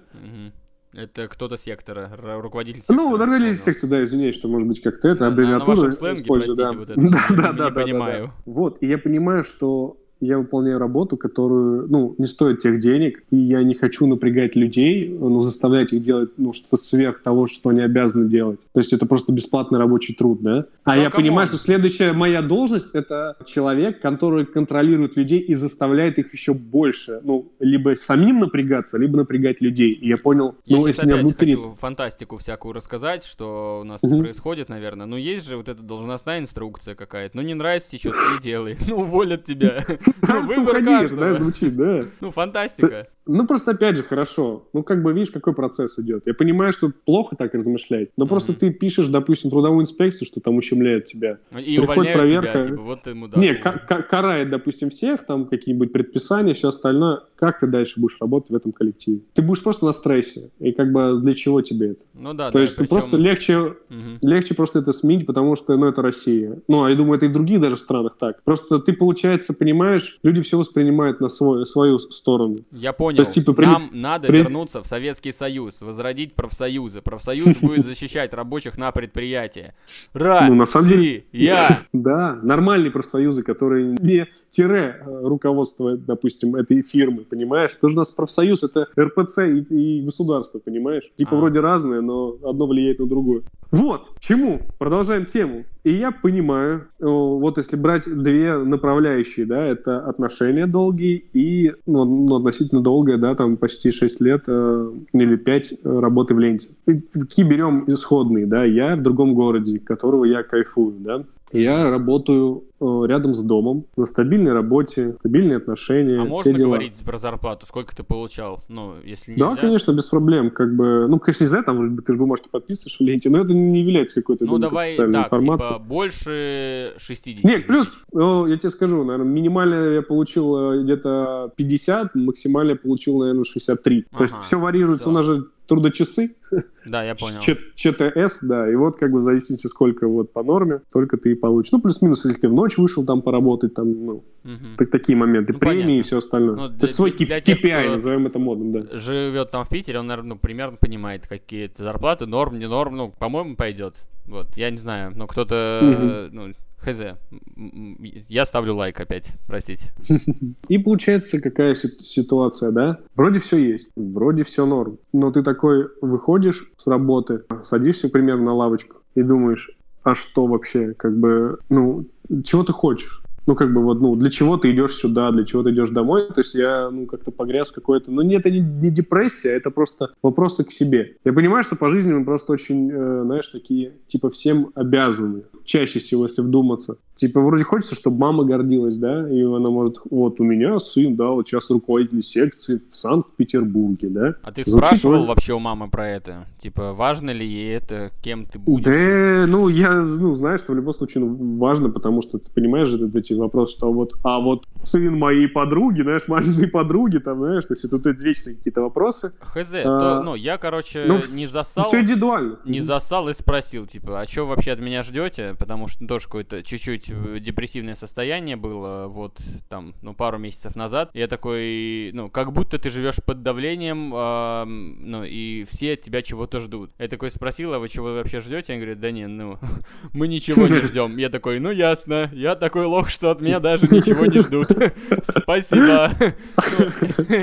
Это кто-то сектора, руководитель сектора. Ну, понял. секция, да, извиняюсь, что, может быть, как-то это, На- на- на вашем сленге, использую, да. простите, вот это. Да, да, да, да, да, понимаю. да. Вот, и я понимаю, что я выполняю работу, которую, ну, не стоит тех денег, и я не хочу напрягать людей, ну, заставлять их делать, ну, что-то сверх того, что они обязаны делать. То есть это просто бесплатный рабочий труд, да? А Ну, я come on. понимаю, что следующая моя должность — это человек, который контролирует людей и заставляет их еще больше, ну, либо самим напрягаться, либо напрягать людей. И я понял, Я ну, если опять внутри... хочу фантастику всякую рассказать, что у нас тут происходит, наверное. Ну, есть же вот эта должностная инструкция какая-то. Ну, не нравится тебе, что ты делай. Ну, уволят тебя. Выбор уходи, знаешь, звучит, да. Ну, фантастика. Ну, просто опять же, хорошо. Ну, как бы, видишь, какой процесс идет. Я понимаю, что плохо так размышлять, но просто ты пишешь, допустим, трудовую инспекцию, что там ущемляет тебя. И Приходит увольняют тебя, типа, вот ты мудак. Не, ка- ка- карает, допустим, всех, там какие-нибудь предписания, все остальное. Как ты дальше будешь работать в этом коллективе? Ты будешь просто на стрессе. И как бы для чего тебе это? Ну да, То да, есть причем- просто легче. Легче просто это сменить, потому что, ну, это Россия. Ну, а я думаю, это и в других даже странах так. Просто ты, получается, понимаешь, люди все воспринимают на свой, свою сторону. Я понял. То есть, типа, при- Нам надо при- вернуться в Советский Союз, возродить профсоюзы. Профсоюз будет защищать рабочих на предприятии. Ну, на самом деле- Я. Да, нормальные профсоюзы, которые не тире э, руководство, допустим, этой фирмы, понимаешь? Тоже у нас профсоюз, это РПЦ и, и государство, понимаешь? Типа А. вроде разные, но одно влияет на другое. Вот, чему? Продолжаем тему. И я понимаю, о, вот если брать две направляющие, да, это отношения долгие и, ну, ну, относительно долгое, да, там почти 6 лет э, или 5 работы в ленте. И Какие берем исходные, да, я в другом городе, которого я кайфую, да. Я работаю э, рядом с домом, на стабильной работе, стабильные отношения, А все можно дела. говорить про зарплату? Сколько ты получал? Ну, если Да, нельзя. конечно, без проблем. Как бы, ну, конечно, не знаю, там ты же бумажки подписываешь в ленте, но это не является какой-то Ну, думаю, давай официальной так, информацией. типа, больше 60 Нет, плюс, о, я тебе скажу, наверное, минимально я получил э, где-то 50, максимально я получил, наверное, 63. То есть Ага, все варьируется, всё. у нас же трудочасы, Да, я понял. ЧТС, да, и вот как бы в зависимости сколько вот по норме, только ты и получишь. Ну, плюс-минус, если ты в ночь вышел там поработать, там, ну, так, такие моменты, Ну, премии понятно. и все остальное. Ну, То для- есть свой для тех, KPI, кто- назовем это модным, да. Живет там в Питере, он, наверное, ну, примерно понимает, какие это зарплаты, норм, не норм, ну, по-моему, пойдет. Вот, я не знаю, но кто-то, э, ну, хз. Я ставлю лайк опять, простите. И получается какая си- ситуация, да? Вроде все есть, вроде все норм, но ты такой выходишь с работы, садишься, к примеру, на лавочку и думаешь, а что вообще, как бы, ну, чего ты хочешь? Ну, как бы вот, ну, для чего ты идешь сюда, для чего ты идешь домой? То есть я, ну, как-то погряз в какой-то... Ну, нет, это не, не депрессия, это просто вопросы к себе. Я понимаю, что по жизни мы просто очень, э, знаешь, такие, типа, всем обязаны. Чаще всего, если вдуматься. Типа, вроде хочется, чтобы мама гордилась, да, и она может, вот у меня сын, да, вот сейчас руководитель секции в Санкт-Петербурге, да. А ты Звучит спрашивал вроде... вообще у мамы про это? Типа, важно ли ей это, кем ты будешь? Да, ну, я, ну, знаешь, что в любом случае ну, важно, потому что ты понимаешь же эти вопросы, что вот, а вот сын моей подруги, знаешь, маминой подруги, там, знаешь, то есть это тут вечные какие-то вопросы. Хз, а, то, ну, я, короче, ну, не засал. Все индивидуально. Не засал и спросил, типа, а что вообще от меня ждете? Потому что тоже какое-то чуть-чуть депрессивное состояние было вот там, ну, пару месяцев назад. Я такой, ну, как будто ты живешь под давлением, э, ну, и все от тебя чего-то ждут. Я такой спросил, а вы чего вообще ждете? Они говорят, да не, ну, мы ничего не ждем. Я такой, ну, ясно, я такой лох, что от меня даже ничего не ждут. Спасибо.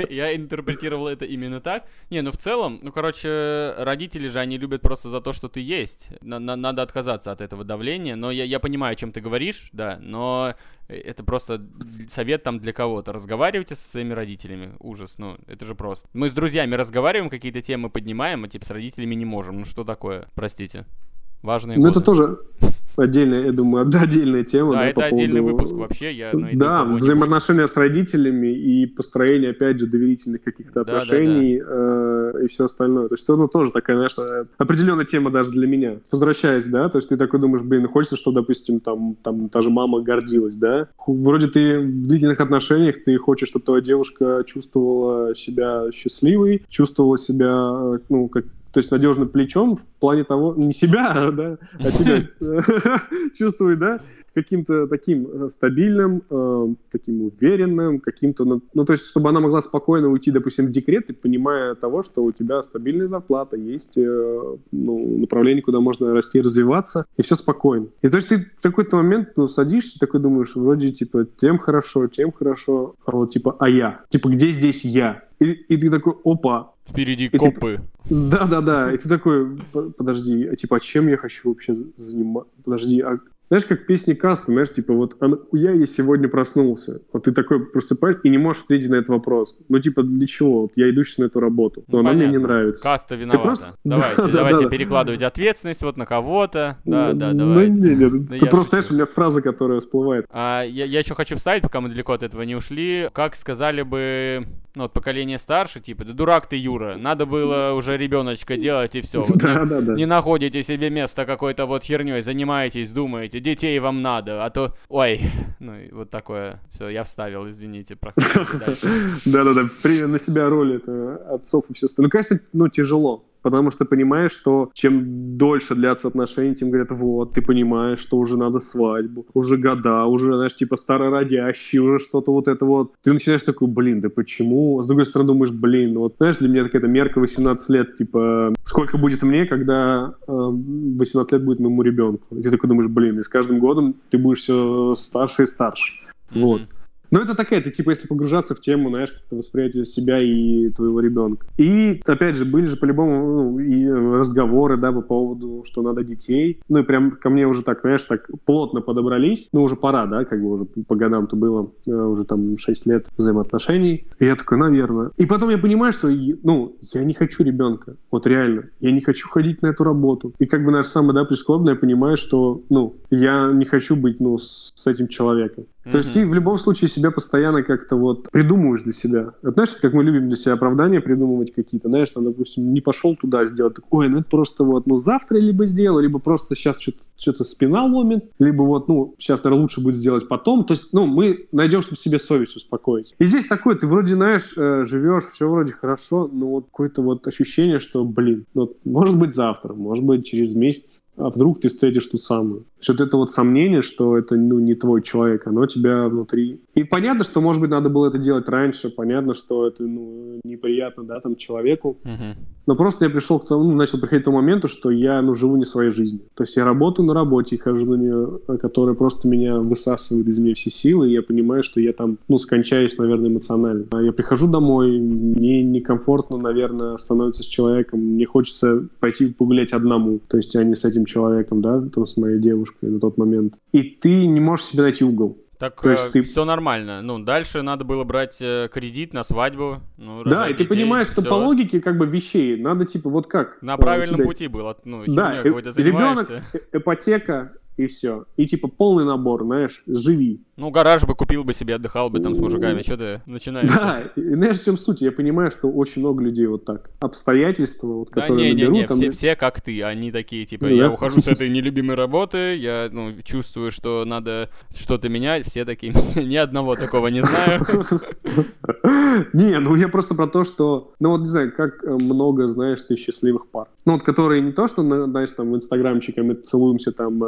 Я интерпретировал это именно так. Не, ну, в целом, ну, короче, родители же, они любят просто за то, что ты есть. Надо отказаться от этого давления, но я понимаю, о чем ты говоришь, говоришь, да, но это просто совет там для кого-то. Разговаривайте со своими родителями. Ужас, ну, это же просто. Мы с друзьями разговариваем, какие-то темы поднимаем, а типа с родителями не можем. Ну что такое? Простите. Важные Ну это тоже отдельная, я думаю, отдельная тема. Да, да это отдельный поводу... выпуск вообще. Я да, взаимоотношения с родителями и построение, опять же, доверительных каких-то да, отношений да, да. Э, и все остальное. То есть это ну, тоже такая, знаешь, определенная тема даже для меня. Возвращаясь, да, то есть ты такой думаешь, блин, хочется, что, допустим, там, там та же мама гордилась, да. Вроде ты в длительных отношениях, ты хочешь, чтобы твоя девушка чувствовала себя счастливой, чувствовала себя, ну, как то есть надежным плечом в плане того, не себя, да, а тебя чувствует, да, каким-то таким э, стабильным, э, таким уверенным, каким-то, ну, ну, то есть, чтобы она могла спокойно уйти, допустим, в декрет, понимая того, что у тебя стабильная зарплата, есть э, ну, направление, куда можно расти, развиваться, и все спокойно. И то есть ты в какой-то момент, ну, садишься, такой думаешь, вроде, типа, тем хорошо, тем хорошо, а вот, типа, а я? Типа, где здесь я? И, и ты такой, опа. Впереди и копы. Да-да-да. И ты такой, подожди, а типа, а чем я хочу вообще заниматься? Подожди, а знаешь, как песни Каста, знаешь, типа вот я и сегодня проснулся. Вот ты такой просыпаешь и не можешь ответить на этот вопрос. Ну, типа, для чего? Вот я иду сейчас на эту работу, но ну, она мне не нравится. Каста виновата. Просто... Давайте, да, давайте да, перекладывать да. ответственность вот на кого-то. Да, да, ну, давайте. Ну, нет, нет, это просто, знаешь, у меня фраза, которая всплывает. А, я, я еще хочу вставить, пока мы далеко от этого не ушли. Как сказали бы ну, вот поколение старше, типа, да дурак ты, Юра, надо было уже ребеночка делать и все. Вот да, да, да. не находите себе место какой-то вот херней, занимаетесь, думаете, детей вам надо, а то, ой, ну, вот такое, все, я вставил, извините. Да-да-да, на себя роль это отцов и все остальное. Ну, конечно, ну, тяжело, потому что понимаешь, что чем дольше длятся отношения, тем говорят, вот, ты понимаешь, что уже надо свадьбу, уже года, уже, знаешь, типа старородящий, уже что-то вот это вот. Ты начинаешь такой, блин, да почему? С другой стороны думаешь, блин, ну вот, знаешь, для меня какая-то мерка 18 лет, типа, сколько будет мне, когда э, 18 лет будет моему ребенку? И ты такой думаешь, блин, и с каждым годом ты будешь все старше и старше. Mm-hmm. Вот. Ну, это такая, это типа, если погружаться в тему, знаешь, как-то восприятие себя и твоего ребенка. И, опять же, были же по-любому ну, и разговоры, да, по поводу, что надо детей. Ну, и прям ко мне уже так, знаешь, так плотно подобрались. Ну, уже пора, да, как бы уже по годам-то было э, уже там 6 лет взаимоотношений. И я такой, наверное. И потом я понимаю, что, ну, я не хочу ребенка. Вот реально. Я не хочу ходить на эту работу. И как бы, наш самое, да, прискорбное, я понимаю, что, ну, я не хочу быть, ну, с этим человеком. Mm-hmm. То есть ты в любом случае себя постоянно как-то вот придумываешь для себя. Вот, знаешь, как мы любим для себя оправдания придумывать какие-то, знаешь, там, допустим, не пошел туда сделать, так, ой, ну это просто вот, ну завтра либо сделаю, либо просто сейчас что-то что спина ломит, либо вот, ну, сейчас, наверное, лучше будет сделать потом. То есть, ну, мы найдем, чтобы себе совесть успокоить. И здесь такое, ты вроде, знаешь, э, живешь, все вроде хорошо, но вот какое-то вот ощущение, что, блин, ну, может быть завтра, может быть через месяц, а вдруг ты встретишь ту самую. То есть вот это вот сомнение, что это ну, не твой человек, оно тебя внутри. И понятно, что, может быть, надо было это делать раньше, понятно, что это ну, неприятно, да, там, человеку. Uh-huh. Но просто я пришел к тому, ну, начал приходить к тому моменту, что я, ну, живу не своей жизнью. То есть я работаю на работе и хожу на нее, которая просто меня высасывает из меня все силы, и я понимаю, что я там, ну, скончаюсь, наверное, эмоционально. А я прихожу домой, мне некомфортно, наверное, становится с человеком, мне хочется пойти погулять одному, то есть, а не с этим человеком, да, там, с моей девушкой на тот момент. И ты не можешь себе найти угол. Так То есть э, ты... все нормально. Ну, дальше надо было брать э, кредит на свадьбу. Ну, да, и ты понимаешь, что по логике как бы вещей надо типа вот как. На правильном тебя... пути было. Ну, да, э- ребенок, ипотека, и все. И типа полный набор, знаешь, живи. Ну, гараж бы купил бы себе, отдыхал бы там с мужиками, что ты начинаешь? Да, и знаешь, в чем суть? Я понимаю, что очень много людей вот так. Обстоятельства, вот, Да которые не, не, не, берут, там, все, все как ты, они такие, типа, Ну я да. ухожу с этой нелюбимой работы, я, ну, чувствую, что надо что-то менять, все такие, ни одного такого не знаю. Не, ну я просто про то, что, ну вот не знаю, как э, много знаешь ты счастливых пар. Ну вот которые не то, что, на- знаешь, там в инстаграмчике мы целуемся там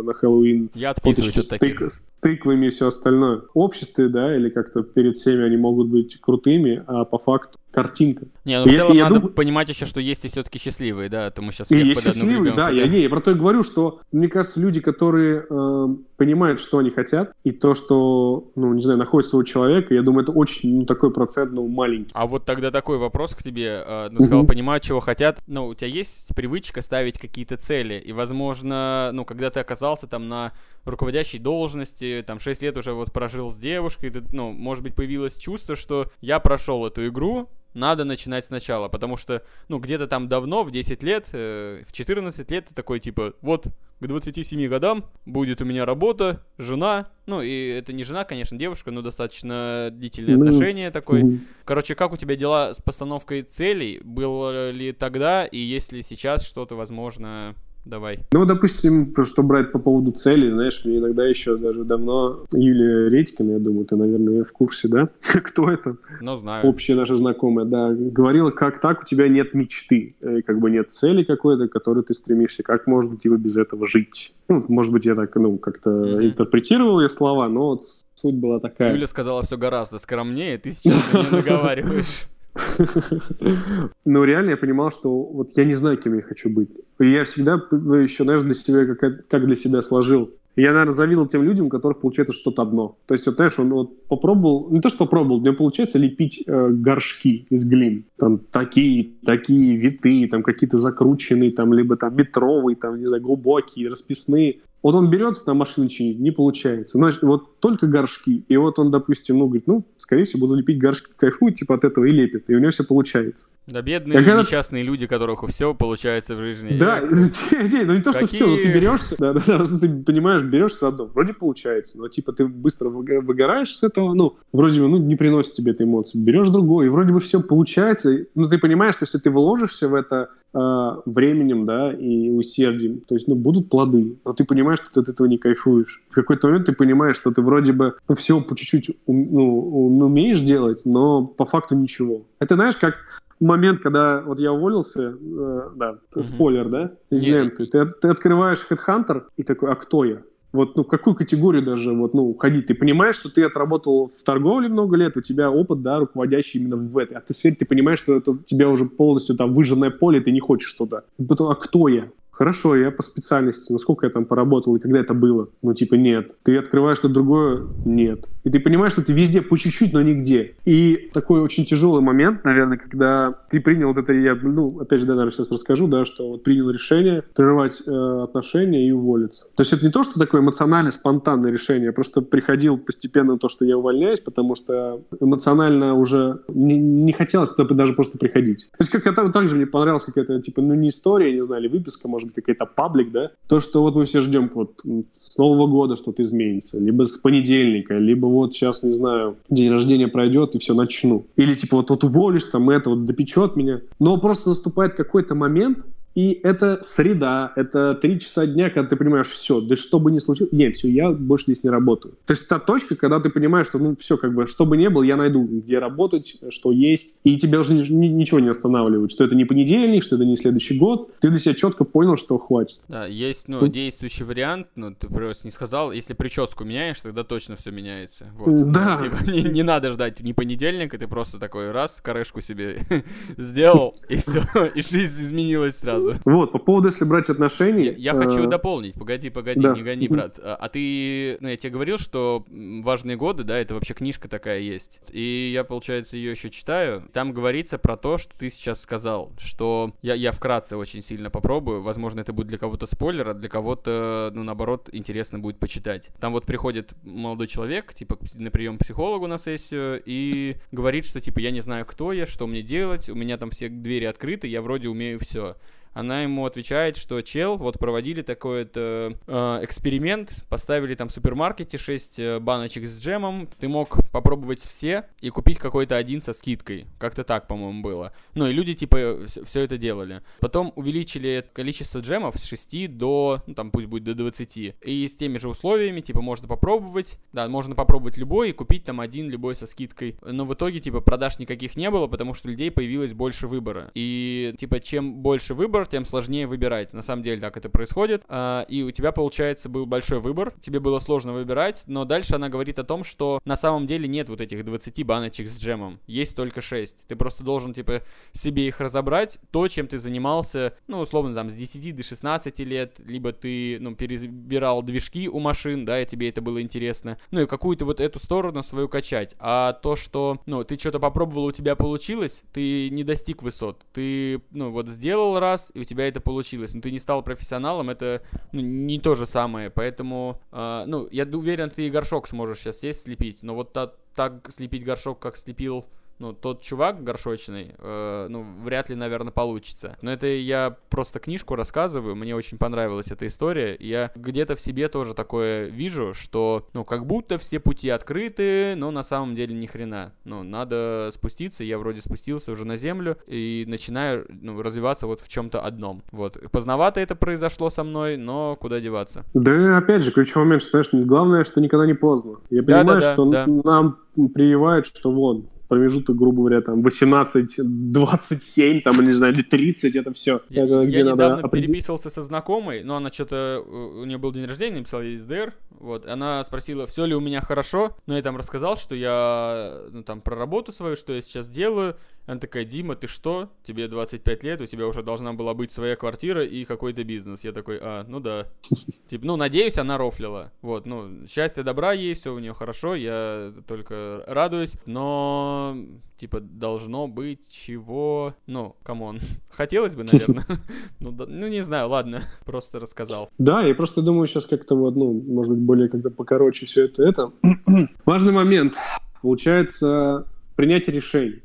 э, на Хэллоуин, Я отписываюсь от таких. тык- с тыквами и все остальное. В обществе, да, или как-то перед всеми они могут быть крутыми, а по факту картинка. Не, ну в Я- целом я надо думаю- понимать еще, что есть и все-таки счастливые, да, а то мы сейчас И есть счастливые, да, я, не, я про то и говорю, что, мне кажется, люди, которые э, понимают, что они хотят, и то, что, ну, не знаю, находят своего человека, я думаю, это очень, ну, такой процент, ну, маленький. А вот тогда такой вопрос к тебе. э, Ну, сказал, Мгм. понимают, чего хотят. Ну, у тебя есть привычка ставить какие-то цели. И, возможно, ну, когда ты оказался там на руководящей должности, там 6 лет уже вот прожил с девушкой, ты, ну, может быть, появилось чувство, что я прошел эту игру, надо начинать сначала, потому что, ну, где-то там давно, в 10 лет, э, в 14 лет ты такой, типа, вот, к 27 годам будет у меня работа, жена, ну, и это не жена, конечно, девушка, но достаточно длительные Ну, отношения такой. Короче, как у тебя дела с постановкой целей? Было ли тогда и есть ли сейчас что-то, возможно, давай? Ну, допустим, про что брать по поводу целей, знаешь, мне иногда еще даже давно Юлия Редькина, я думаю, ты, наверное, в курсе, да? Кто это? Ну, знаю. Общая наша знакомая, да, говорила, как так у тебя нет мечты, э, как бы нет цели какой-то, к которой ты стремишься, как можно типа без этого жить? Ну, может быть, я так, ну, как-то Мгм. интерпретировал ее слова, но вот суть была такая. Юля сказала все гораздо скромнее, ты сейчас на неё наговариваешь. Но реально я понимал, что вот я не знаю, кем я хочу быть. И я всегда еще, знаешь, для себя, как, как для себя сложил. Я, наверное, завидовал тем людям, у которых получается что-то одно. То есть, вот, знаешь, он вот попробовал, не то, что попробовал, у него получается лепить э, горшки из глин. Там такие, такие витые, там какие-то закрученные, там, либо там метровые, там, не знаю, глубокие, расписные. Вот он берется на машину чинить, не получается. Значит, вот только горшки. И вот он, допустим, ну, говорит, ну, скорее всего, буду лепить горшки, кайфует, типа, от этого и лепит. И у него все получается. Да бедные Я когда- несчастные люди, у которых все получается в жизни. Да, не, ну не то, что все, но ты берешься, да, да, да, что ты понимаешь, берешься одно, вроде получается, но типа ты быстро выго- выгораешь с этого, ну, вроде бы, ну, не приносит тебе это эмоции, берешь другое, и вроде бы все получается, и, ну, ты понимаешь, что если ты вложишься в это временем, да, и усердием, то есть, ну, будут плоды, но ты понимаешь, что ты от этого не кайфуешь. В какой-то момент ты понимаешь, что ты вроде бы ну, все по чуть-чуть ну, ум- умеешь делать, но по факту ничего. Это знаешь, как момент, когда вот я уволился, э, да, Мгм. спойлер, да, из ленты. Ты, ты открываешь Headhunter и такой, а кто я? Вот, ну, какую категорию даже, вот, ну, уходить? Ты понимаешь, что ты отработал в торговле много лет, у тебя опыт, да, руководящий именно в этой. А ты, сфере, ты понимаешь, что это у тебя уже полностью там выжженное поле, ты не хочешь туда. Потом, а кто я? Хорошо, я по специальности, ну сколько я там поработал и когда это было? Ну типа нет. Ты открываешь что-то другое? Нет. И ты понимаешь, что ты везде по чуть-чуть, но нигде. И такой очень тяжелый момент, наверное, когда ты принял вот это, я, ну, опять же, да, наверное, сейчас расскажу, да, что вот принял решение прерывать э, отношения и уволиться. То есть это не то, что такое эмоционально спонтанное решение, я просто приходил постепенно то, что я увольняюсь, потому что эмоционально уже не, не хотелось туда даже просто приходить. То есть как-то там также мне понравилась какая-то, типа, ну не история, не знаю, или выписка, может быть, какая-то паблик, да, то, что вот мы все ждем вот с Нового года что-то изменится, либо с понедельника, либо вот сейчас, не знаю, день рождения пройдет и все, начну. Или типа вот, вот уволишь, там это вот допечет меня. Но просто наступает какой-то момент, и это среда, это три часа дня, когда ты понимаешь, все, да что бы ни случилось, нет, все, я больше здесь не работаю. То есть та точка, когда ты понимаешь, что, ну, все, как бы, что бы ни было, я найду, где работать, что есть, и тебя уже ни- ни- ничего не останавливает, что это не понедельник, что это не следующий год, ты для себя четко понял, что хватит. Да, есть, ну, Ну. действующий вариант, ну, ты просто не сказал, если прическу меняешь, тогда точно все меняется. Вот. Да. Типа, не, не надо ждать ни понедельника, ты просто такой раз, корешку себе сделал, и все, и жизнь изменилась сразу. Вот, по поводу, если брать отношения... Я, я хочу э, дополнить, погоди, погоди, да. не гони, брат. А, а ты, ну, я тебе говорил, что важные годы, да, это вообще книжка такая есть. И я, получается, ее еще читаю. Там говорится про то, что ты сейчас сказал, что я, я вкратце очень сильно попробую. Возможно, это будет для кого-то спойлер, а для кого-то, ну, наоборот, интересно будет почитать. Там вот приходит молодой человек, типа, на прием к психологу на сессию, и говорит, что, типа, я не знаю, кто я, что мне делать, у меня там все двери открыты, я вроде умею все. Она ему отвечает, что чел, вот проводили такой-то э, эксперимент, поставили там в супермаркете 6 э, баночек с джемом, ты мог попробовать все и купить какой-то один со скидкой. Как-то так, по-моему, было. Ну и люди типа все это делали. Потом увеличили количество джемов с 6 до, ну там пусть будет до 20. И с теми же условиями, типа можно попробовать, да, можно попробовать любой и купить там один любой со скидкой. Но в итоге типа продаж никаких не было, потому что у людей появилось больше выбора. И типа чем больше выбор, тем сложнее выбирать. На самом деле так это происходит. А, и у тебя получается был большой выбор, тебе было сложно выбирать, но дальше она говорит о том, что на самом деле нет вот этих 20 баночек с джемом, есть только 6. Ты просто должен типа себе их разобрать, то, чем ты занимался, ну условно там с 10 до 16 лет, либо ты ну перебирал движки у машин, да, и тебе это было интересно, ну и какую-то вот эту сторону свою качать. А то, что ну ты что-то попробовал, у тебя получилось, ты не достиг высот, ты ну вот сделал раз и у тебя это получилось, но ты не стал профессионалом, это ну, не то же самое, поэтому, э, ну, я уверен, ты и горшок сможешь сейчас сесть слепить, но вот та, так слепить горшок, как слепил ну, тот чувак горшочный, э, ну, вряд ли, наверное, получится. Но это я просто книжку рассказываю, мне очень понравилась эта история. Я где-то в себе тоже такое вижу, что, ну, как будто все пути открыты, но на самом деле ни хрена. Ну, надо спуститься, я вроде спустился уже на землю и начинаю, ну, развиваться вот в чем-то одном. Вот. Поздновато это произошло со мной, но куда деваться? Да, опять же, ключевой момент, что, знаешь, главное, что никогда не поздно. Я понимаю, да, да, что да. нам прививают, что вон, промежуток, грубо говоря, там 18, 27, там, не знаю, или 30, это все. Я, это, где я надо недавно определ... переписывался со знакомой, но она что-то, у нее был день рождения, написала ей СДР, вот, она спросила, все ли у меня хорошо, но я там рассказал, что я, ну, там, про работу свою, что я сейчас делаю, она такая, Дима, ты что? Тебе 25 лет, у тебя уже должна была быть своя квартира и какой-то бизнес. Я такой, а, ну да. Типа, ну, надеюсь, она рофлила. Вот, ну, счастья, добра ей, все у нее хорошо, я только радуюсь. Но, типа, должно быть чего... Ну, come on. Хотелось бы, наверное. ну, да, ну, не знаю, ладно, просто рассказал. Да, я просто думаю сейчас как-то вот, ну, может быть, более как-то покороче все это. Это важный момент. Получается, принятие решений.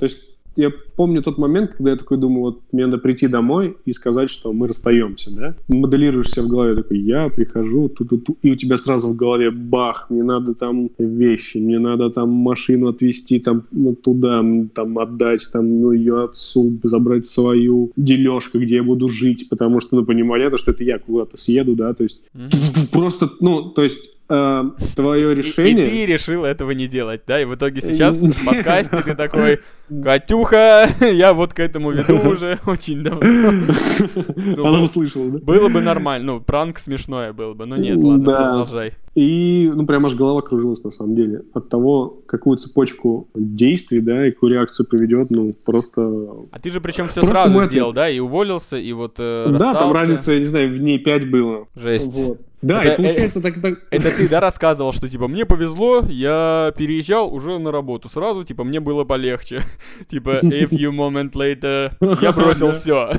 То есть я помню тот момент, когда я такой думаю, вот мне надо прийти домой и сказать, что мы расстаемся, да? Моделируешь себя в голове, такой, я прихожу, ту -ту -ту, и у тебя сразу в голове бах, мне надо там вещи, мне надо там машину отвезти там ну, туда, там отдать там, ну, ее отцу, забрать свою дележку, где я буду жить, потому что, ну, понятно, что это я куда-то съеду, да, то есть mm-hmm. просто, ну, то есть э, твое решение... И, и ты решил этого не делать, да? И в итоге сейчас в подкасте ты такой, Катюха, я вот к этому веду уже очень давно. Ну, Она услышала, да? Было бы нормально, ну, пранк смешное было бы, но нет, ладно, продолжай. И, ну, прям аж голова кружилась, на самом деле, от того, какую цепочку действий, да, и какую реакцию поведет, ну, просто... А ты же причем все сразу сделал, да, и уволился, и вот э, Да, там разница, я не знаю, в дней пять было. Жесть. Вот. Да, это, и получается э, так, так... Это ты, да, рассказывал, что, типа, мне повезло, я переезжал уже на работу сразу, типа, мне было полегче. Типа, a few moment later, я бросил все.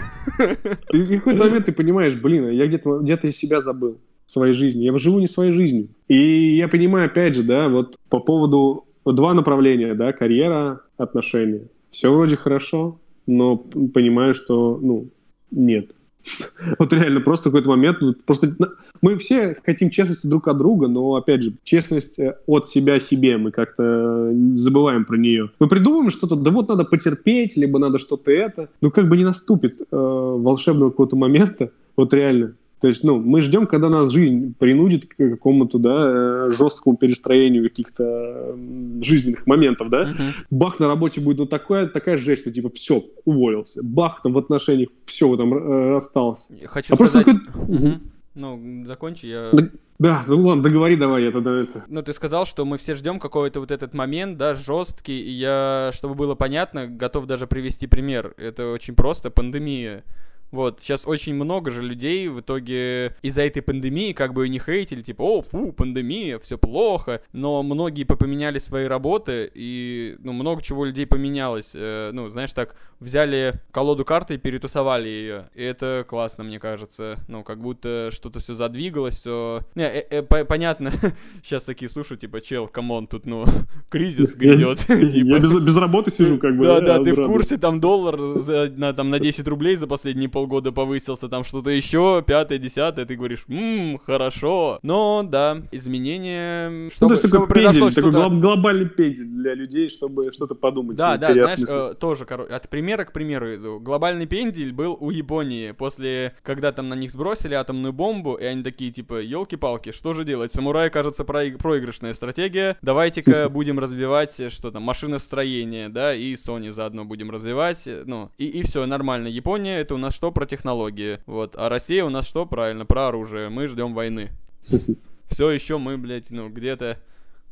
Ты в какой-то момент ты понимаешь, блин, я где-то где себя забыл своей жизни. Я живу не своей жизнью. И я понимаю, опять же, да, вот по поводу два направления, да, карьера, отношения. Все вроде хорошо, но понимаю, что, ну, нет. Вот реально, просто какой-то момент, ну, просто мы все хотим честности друг от друга, но, опять же, честность э, от себя себе, мы как-то забываем про нее. Мы придумываем что-то, да вот надо потерпеть, либо надо что-то это, но как бы не наступит э, волшебного какого-то момента, вот реально. То есть, ну, мы ждем, когда нас жизнь принудит к какому-то, да, э, жесткому перестроению каких-то жизненных моментов, да. Uh-huh. Бах на работе будет, ну, такая, такая жесть, что, типа, все, уволился. Бах там в отношениях, все, там, э, расстался. Хочу а сказать... Просто uh-huh. Ну, закончи, я... Да, да, ну ладно, договори давай, я тогда это... Ну, ты сказал, что мы все ждем какой-то вот этот момент, да, жесткий, и я, чтобы было понятно, готов даже привести пример. Это очень просто, пандемия. Вот, сейчас очень много же людей в итоге из-за этой пандемии как бы не хейтили, типа, о, фу, пандемия, все плохо, но многие поменяли свои работы, и, ну, много чего людей поменялось. Э, ну, знаешь, так, взяли колоду карты и перетусовали ее, и это классно, мне кажется. Ну, как будто что-то все задвигалось, все... Не, э, э, по понятно, сейчас такие слушают, типа, чел, come on, тут, ну, кризис грядет. Я типа. без работы сижу, как бы. Да, да, ты в курсе, там, доллар на 10 рублей за последние пол полгода повысился, там что-то еще, пятое, десятое, ты говоришь, ммм, хорошо. Но, да, изменения... Чтобы, ну, то есть чтобы такой пендель, такой глоб- глобальный пендель для людей, чтобы что-то подумать. Да, да, знаешь, э, тоже, короче, от примера к примеру иду. Глобальный пендель был у Японии после, когда там на них сбросили атомную бомбу, и они такие, типа, елки-палки, что же делать? Самурай, кажется, проиг- проигрышная стратегия, давайте-ка будем развивать, э, что там, машиностроение, да, и Sony заодно будем развивать, э, ну, и, и все, нормально. Япония это у нас что про технологии, вот, а Россия у нас что, правильно, про оружие, мы ждем войны. Все еще мы, блядь, ну, где-то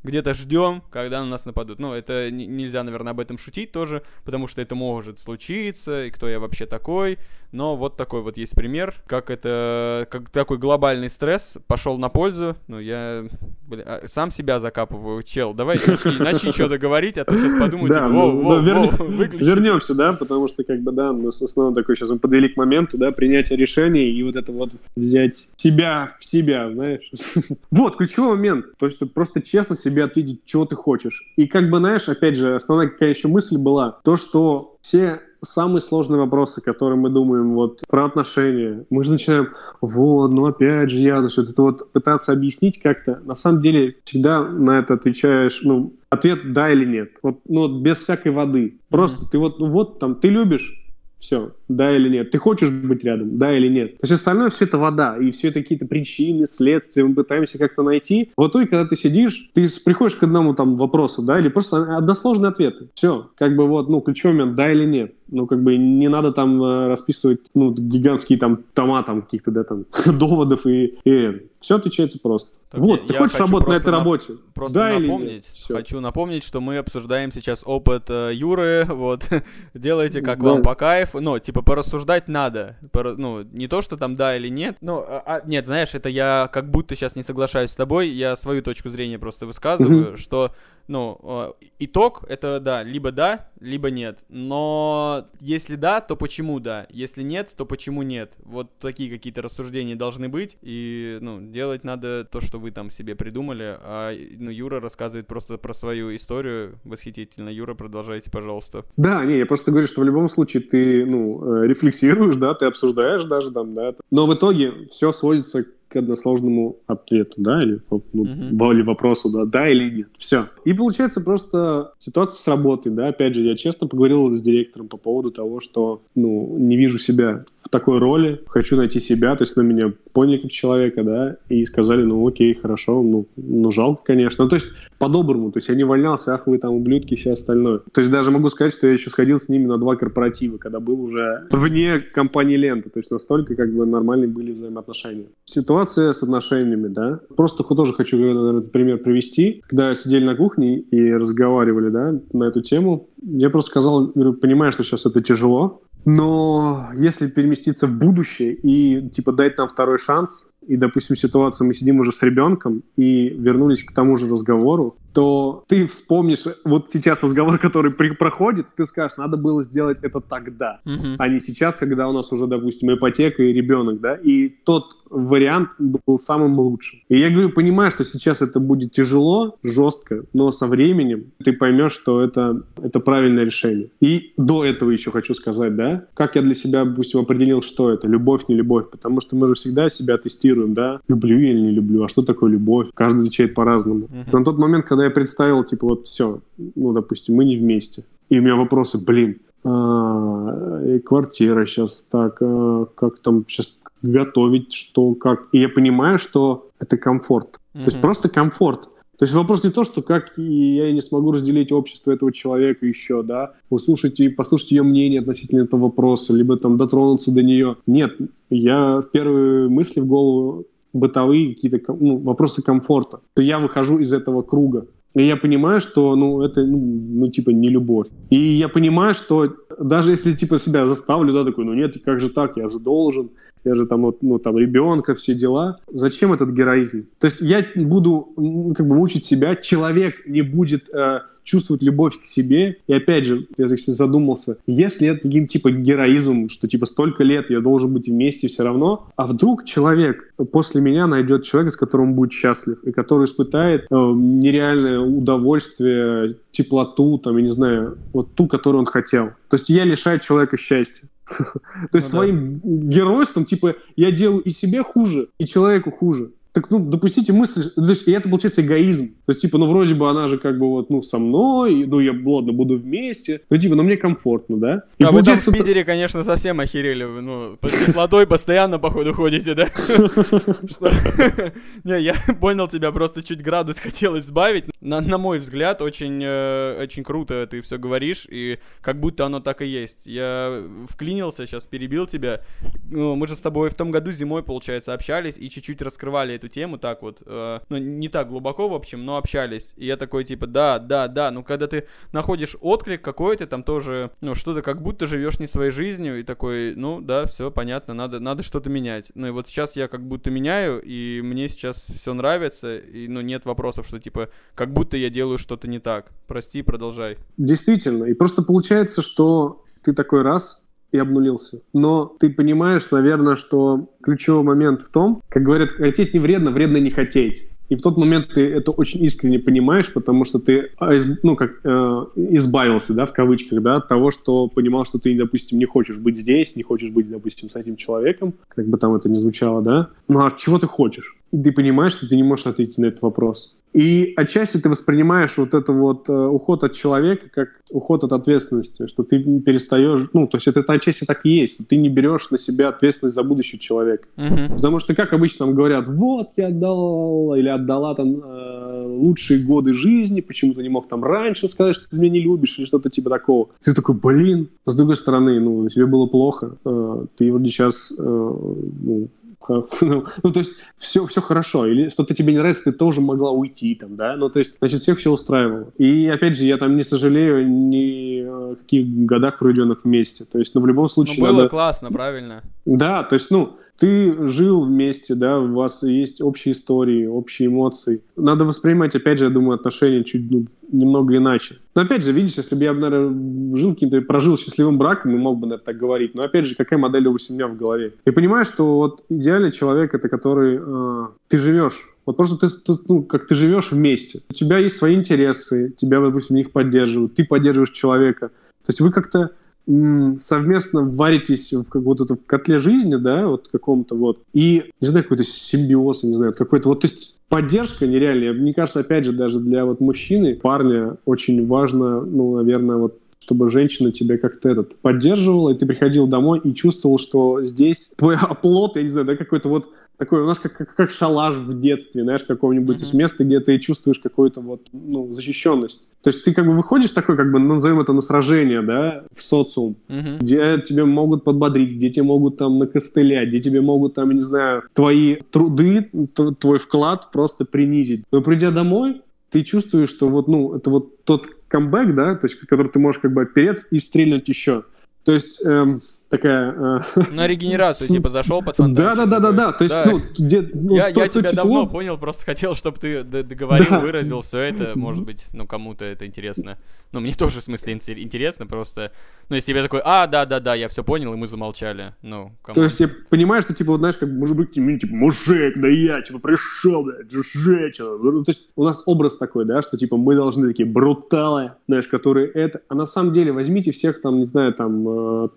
где-то ждем, когда на нас нападут. Ну, это нельзя, наверное, об этом шутить тоже, потому что это может случиться, и кто я вообще такой. Но вот такой вот есть пример, как это, как такой глобальный стресс пошел на пользу. Ну, я бля, а, сам себя закапываю, чел. Давай начни, что-то говорить, а то сейчас подумаю, да, типа, воу, ну, воу. Вернемся, да, потому что, как бы, да, ну, основном такой сейчас мы подвели к моменту, да, принятия решений и вот это вот взять себя в себя, знаешь. вот, ключевой момент. То, есть просто честно себя себе ответить, чего ты хочешь. И как бы, знаешь, опять же, основная какая еще мысль была, то, что все самые сложные вопросы, которые мы думаем вот про отношения, мы же начинаем, вот, ну опять же я, то есть вот это вот пытаться объяснить как-то, на самом деле всегда на это отвечаешь, ну, ответ да или нет, вот, ну, вот без всякой воды. Просто mm-hmm. ты вот, ну вот там, ты любишь, все, да или нет. Ты хочешь быть рядом, да или нет. То есть остальное все это вода, и все это какие-то причины, следствия, мы пытаемся как-то найти. В итоге, когда ты сидишь, ты приходишь к одному там вопросу, да, или просто односложные ответы. Все, как бы вот, ну, ключевой момент, да или нет. Ну, как бы не надо там э, расписывать, ну, гигантские там тома там каких-то, да, там, доводов и, и все отвечается просто. Так вот, я, ты я хочешь работать на этой на... работе? Просто да напомнить, или нет? хочу напомнить, что мы обсуждаем сейчас опыт э, Юры, вот, делайте как да. вам по кайфу, ну, типа, порассуждать надо, Пора, ну, не то, что там да или нет, ну, а, а, нет, знаешь, это я как будто сейчас не соглашаюсь с тобой, я свою точку зрения просто высказываю, что ну, э, итог это да, либо да, либо нет. Но если да, то почему да? Если нет, то почему нет? Вот такие какие-то рассуждения должны быть. И, ну, делать надо то, что вы там себе придумали. А, ну, Юра рассказывает просто про свою историю. Восхитительно. Юра, продолжайте, пожалуйста. Да, не, я просто говорю, что в любом случае ты, ну, э, рефлексируешь, да, ты обсуждаешь даже там, да. Но в итоге все сводится к односложному ответу, да, или, ну, uh-huh. или вопросу, да, да или нет. Все. И получается просто ситуация с работой, да, опять же, я честно поговорил с директором по поводу того, что, ну, не вижу себя в такой роли, хочу найти себя, то есть на меня поняли как человека, да, и сказали, ну, окей, хорошо, ну, ну жалко, конечно. Ну, то есть по-доброму, то есть я не увольнялся, ах, вы там ублюдки все остальное. То есть даже могу сказать, что я еще сходил с ними на два корпоратива, когда был уже вне компании Лента, то есть настолько как бы нормальные были взаимоотношения. Ситуация с отношениями, да. Просто тоже хочу наверное, пример привести. Когда сидели на кухне и разговаривали, да, на эту тему, я просто сказал, говорю, понимаю, что сейчас это тяжело, но если переместиться в будущее и, типа, дать нам второй шанс, и, допустим, ситуация, мы сидим уже с ребенком и вернулись к тому же разговору, то ты вспомнишь, вот сейчас разговор, который при, проходит, ты скажешь, надо было сделать это тогда, mm-hmm. а не сейчас, когда у нас уже, допустим, ипотека и ребенок, да, и тот вариант был самым лучшим. И я говорю, понимаю, что сейчас это будет тяжело, жестко, но со временем ты поймешь, что это, это правильное решение. И до этого еще хочу сказать, да, как я для себя, допустим, определил, что это, любовь, не любовь, потому что мы же всегда себя тестируем, да, люблю или не люблю, а что такое любовь? Каждый отвечает по-разному. Uh-huh. На тот момент, когда я представил, типа, вот все, ну, допустим, мы не вместе, и у меня вопросы, блин, а, и квартира сейчас так, а, как там сейчас готовить, что, как. И я понимаю, что это комфорт. Mm-hmm. То есть просто комфорт. То есть вопрос не то, что как я не смогу разделить общество этого человека еще, да, услышать и послушать ее мнение относительно этого вопроса, либо там дотронуться до нее. Нет, я в первые мысли в голову бытовые какие-то ну, вопросы комфорта. То я выхожу из этого круга. И я понимаю, что, ну, это, ну, ну, типа, не любовь. И я понимаю, что даже если, типа, себя заставлю, да, такой, ну, нет, как же так, я же должен, я же там, вот, ну, там, ребенка, все дела. Зачем этот героизм? То есть я буду, как бы, мучить себя, человек не будет э, чувствовать любовь к себе. И опять же, я так задумался, если это таким типа героизм, что типа столько лет я должен быть вместе все равно, а вдруг человек после меня найдет человека, с которым он будет счастлив, и который испытает э, нереальное удовольствие, теплоту, там, я не знаю, вот ту, которую он хотел. То есть я лишаю человека счастья. То есть Ну своим геройством, типа, я делаю и себе хуже, и человеку хуже. Так, ну, допустите мысль, то есть, и это получается эгоизм. То есть, типа, ну, вроде бы она же как бы вот, ну, со мной, ну, я, ладно, буду вместе, ну, типа, ну, мне комфортно, да? И А вы там в получается, Питере, конечно, совсем охерели. Ну, под кислотой постоянно, походу, ходите, да? Не, я понял тебя, просто чуть градус хотелось сбавить. На, на мой взгляд, очень, э, очень круто ты все говоришь, и как будто оно так и есть. Я вклинился, сейчас перебил тебя. Ну, мы же с тобой в том году зимой, получается, общались и чуть-чуть раскрывали эту тему так вот. э, ну, не так глубоко, в общем, но общались. И я такой, типа, да, да, да. Ну, когда ты находишь отклик какой-то, там тоже, ну, что-то как будто живешь не своей жизнью, и такой, ну, да, все понятно, надо, надо что-то менять. Ну, и вот сейчас я как будто меняю, и мне сейчас все нравится, и, ну, нет вопросов, что, типа, как будто я делаю что-то не так. Прости, продолжай. Действительно. И просто получается, что ты такой раз и обнулился. Но ты понимаешь, наверное, что ключевой момент в том, как говорят, хотеть не вредно, вредно не хотеть. И в тот момент ты это очень искренне понимаешь, потому что ты, а, ну, как, э, избавился, да, в кавычках, да, от того, что понимал, что ты, допустим, не хочешь быть здесь, не хочешь быть, допустим, с этим человеком, как бы там это ни звучало, да. Ну, а чего ты хочешь? И ты понимаешь, что ты не можешь ответить на этот вопрос. И отчасти ты воспринимаешь вот это вот э, уход от человека как уход от ответственности, что ты перестаешь, ну, то есть это, это отчасти так и есть, ты не берешь на себя ответственность за будущего человека. Мгм. Потому что, как обычно там говорят, вот, я отдал или отдала там э, лучшие годы жизни, почему ты не мог там раньше сказать, что ты меня не любишь или что-то типа такого. Ты такой, блин. Но с другой стороны, ну, тебе было плохо, э, ты вроде сейчас, э, ну, ну, ну, то есть все, все хорошо, или что-то тебе не нравится, ты тоже могла уйти там, да, ну, то есть, значит, всех все устраивало. И, опять же, я там не сожалею ни о каких годах, проведенных вместе, то есть, ну, в любом Ну, случае было надо... классно, правильно? Да, то есть, ну, ты жил вместе, да, у вас есть общие истории, общие эмоции. Надо воспринимать, опять же, я думаю, отношения чуть ну, немного иначе. Но опять же, видишь, если бы я, наверное, жил каким-то, прожил счастливым браком, и мог бы, наверное, так говорить. Но опять же, какая модель у меня в голове? И понимаешь, что вот идеальный человек это который э, ты живешь. Вот просто ты, ну, как ты живешь вместе. У тебя есть свои интересы, тебя, допустим, в них поддерживают, ты поддерживаешь человека. То есть вы как-то совместно варитесь в как вот это в котле жизни, да, вот каком-то вот, и, не знаю, какой-то симбиоз, не знаю, какой-то вот, то есть поддержка нереальная. Мне кажется, опять же, даже для вот мужчины, парня очень важно, ну, наверное, вот чтобы женщина тебя как-то этот поддерживала, и ты приходил домой и чувствовал, что здесь твой оплот, я не знаю, да, какой-то вот такой, у нас как, как, как шалаш в детстве, знаешь, какого-нибудь Мгм. из места, где ты чувствуешь какую-то вот, ну, защищенность. То есть ты как бы выходишь такой, как бы, назовем это на сражение, да, в социум, Мгм. где тебе могут подбодрить, где тебе могут там накостылять, где тебе могут там, я не знаю, твои труды, твой вклад просто принизить. Но придя домой, ты чувствуешь, что вот, ну, это вот тот камбэк, да, то есть, который ты можешь как бы опереться и стрельнуть еще. То есть эм, такая... э, На регенерацию, типа, зашел под фонтанчик. Да, да, да, да, такой. да. То есть, ну, где, ну, я, то- я то тебя тепло- давно понял, просто хотел, чтобы ты договорил, Да. выразил все это. Может быть, ну, кому-то это интересно. Ну, мне тоже, в смысле, инте- интересно, просто... Ну, если я такой, а, да-да-да, я все понял, и мы замолчали. Ну, То есть я понимаю, что, типа, вот, знаешь, как может быть, ну, типа, мужик, да я, типа, пришел, блядь, же женщина. Ну, То есть у нас образ такой, да, что, типа, мы должны такие бруталы, знаешь, которые это... А на самом деле возьмите всех там, не знаю, там, э,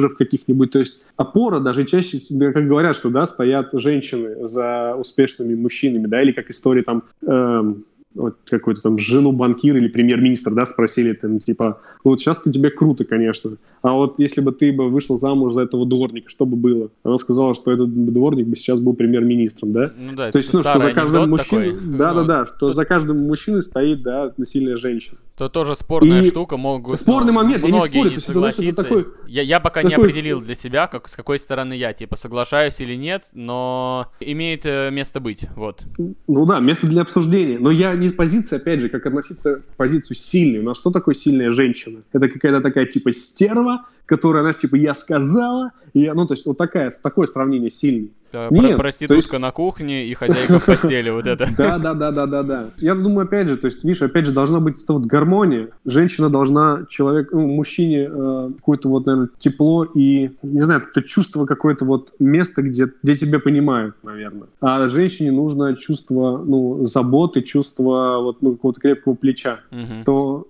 топ-менеджеров каких-нибудь, то есть опора даже чаще, как говорят, что, да, стоят женщины за успешными мужчинами, да, или как истории там... эм, вот какую-то там жену банкира или премьер-министра, да, спросили, там, типа, вот сейчас-то тебе круто, конечно, а вот если бы ты бы вышла замуж за этого дворника, что бы было? Она сказала, что этот дворник бы сейчас был премьер-министром, да? Ну да, То есть, типа ну, что за каждым мужчиной... Да-да-да, ну, что тут- за каждым мужчиной стоит, да, насильная женщина. То тоже спорная И- штука, могут... Спорный ну, момент, я не спорю, есть это, знаешь, это согласиться. такой- я, я пока не такой- определил для себя, как, с какой стороны я, типа, соглашаюсь или нет, но имеет э, место быть, вот. Ну да, место для обсуждения. Но я не с позиции, опять же, как относиться к позицию сильной. У нас что такое сильная женщина? Это какая-то такая типа стерва, которая, она типа, я сказала, и я, ну, то есть вот такая, такое сравнение сильной. Э, Нет, проститутка есть- на кухне и хозяйка в постели, вот это. Да, да, да, да, да, да. Я думаю, опять же, то есть, видишь, опять же, должна быть эта вот гармония. Женщина должна человек, ну, мужчине э, какое-то вот, наверное, тепло и, не знаю, это чувство какое-то вот место, где, где тебя понимают, наверное. А женщине нужно чувство, ну, заботы, чувство вот, ну, какого-то крепкого плеча. Мгм. То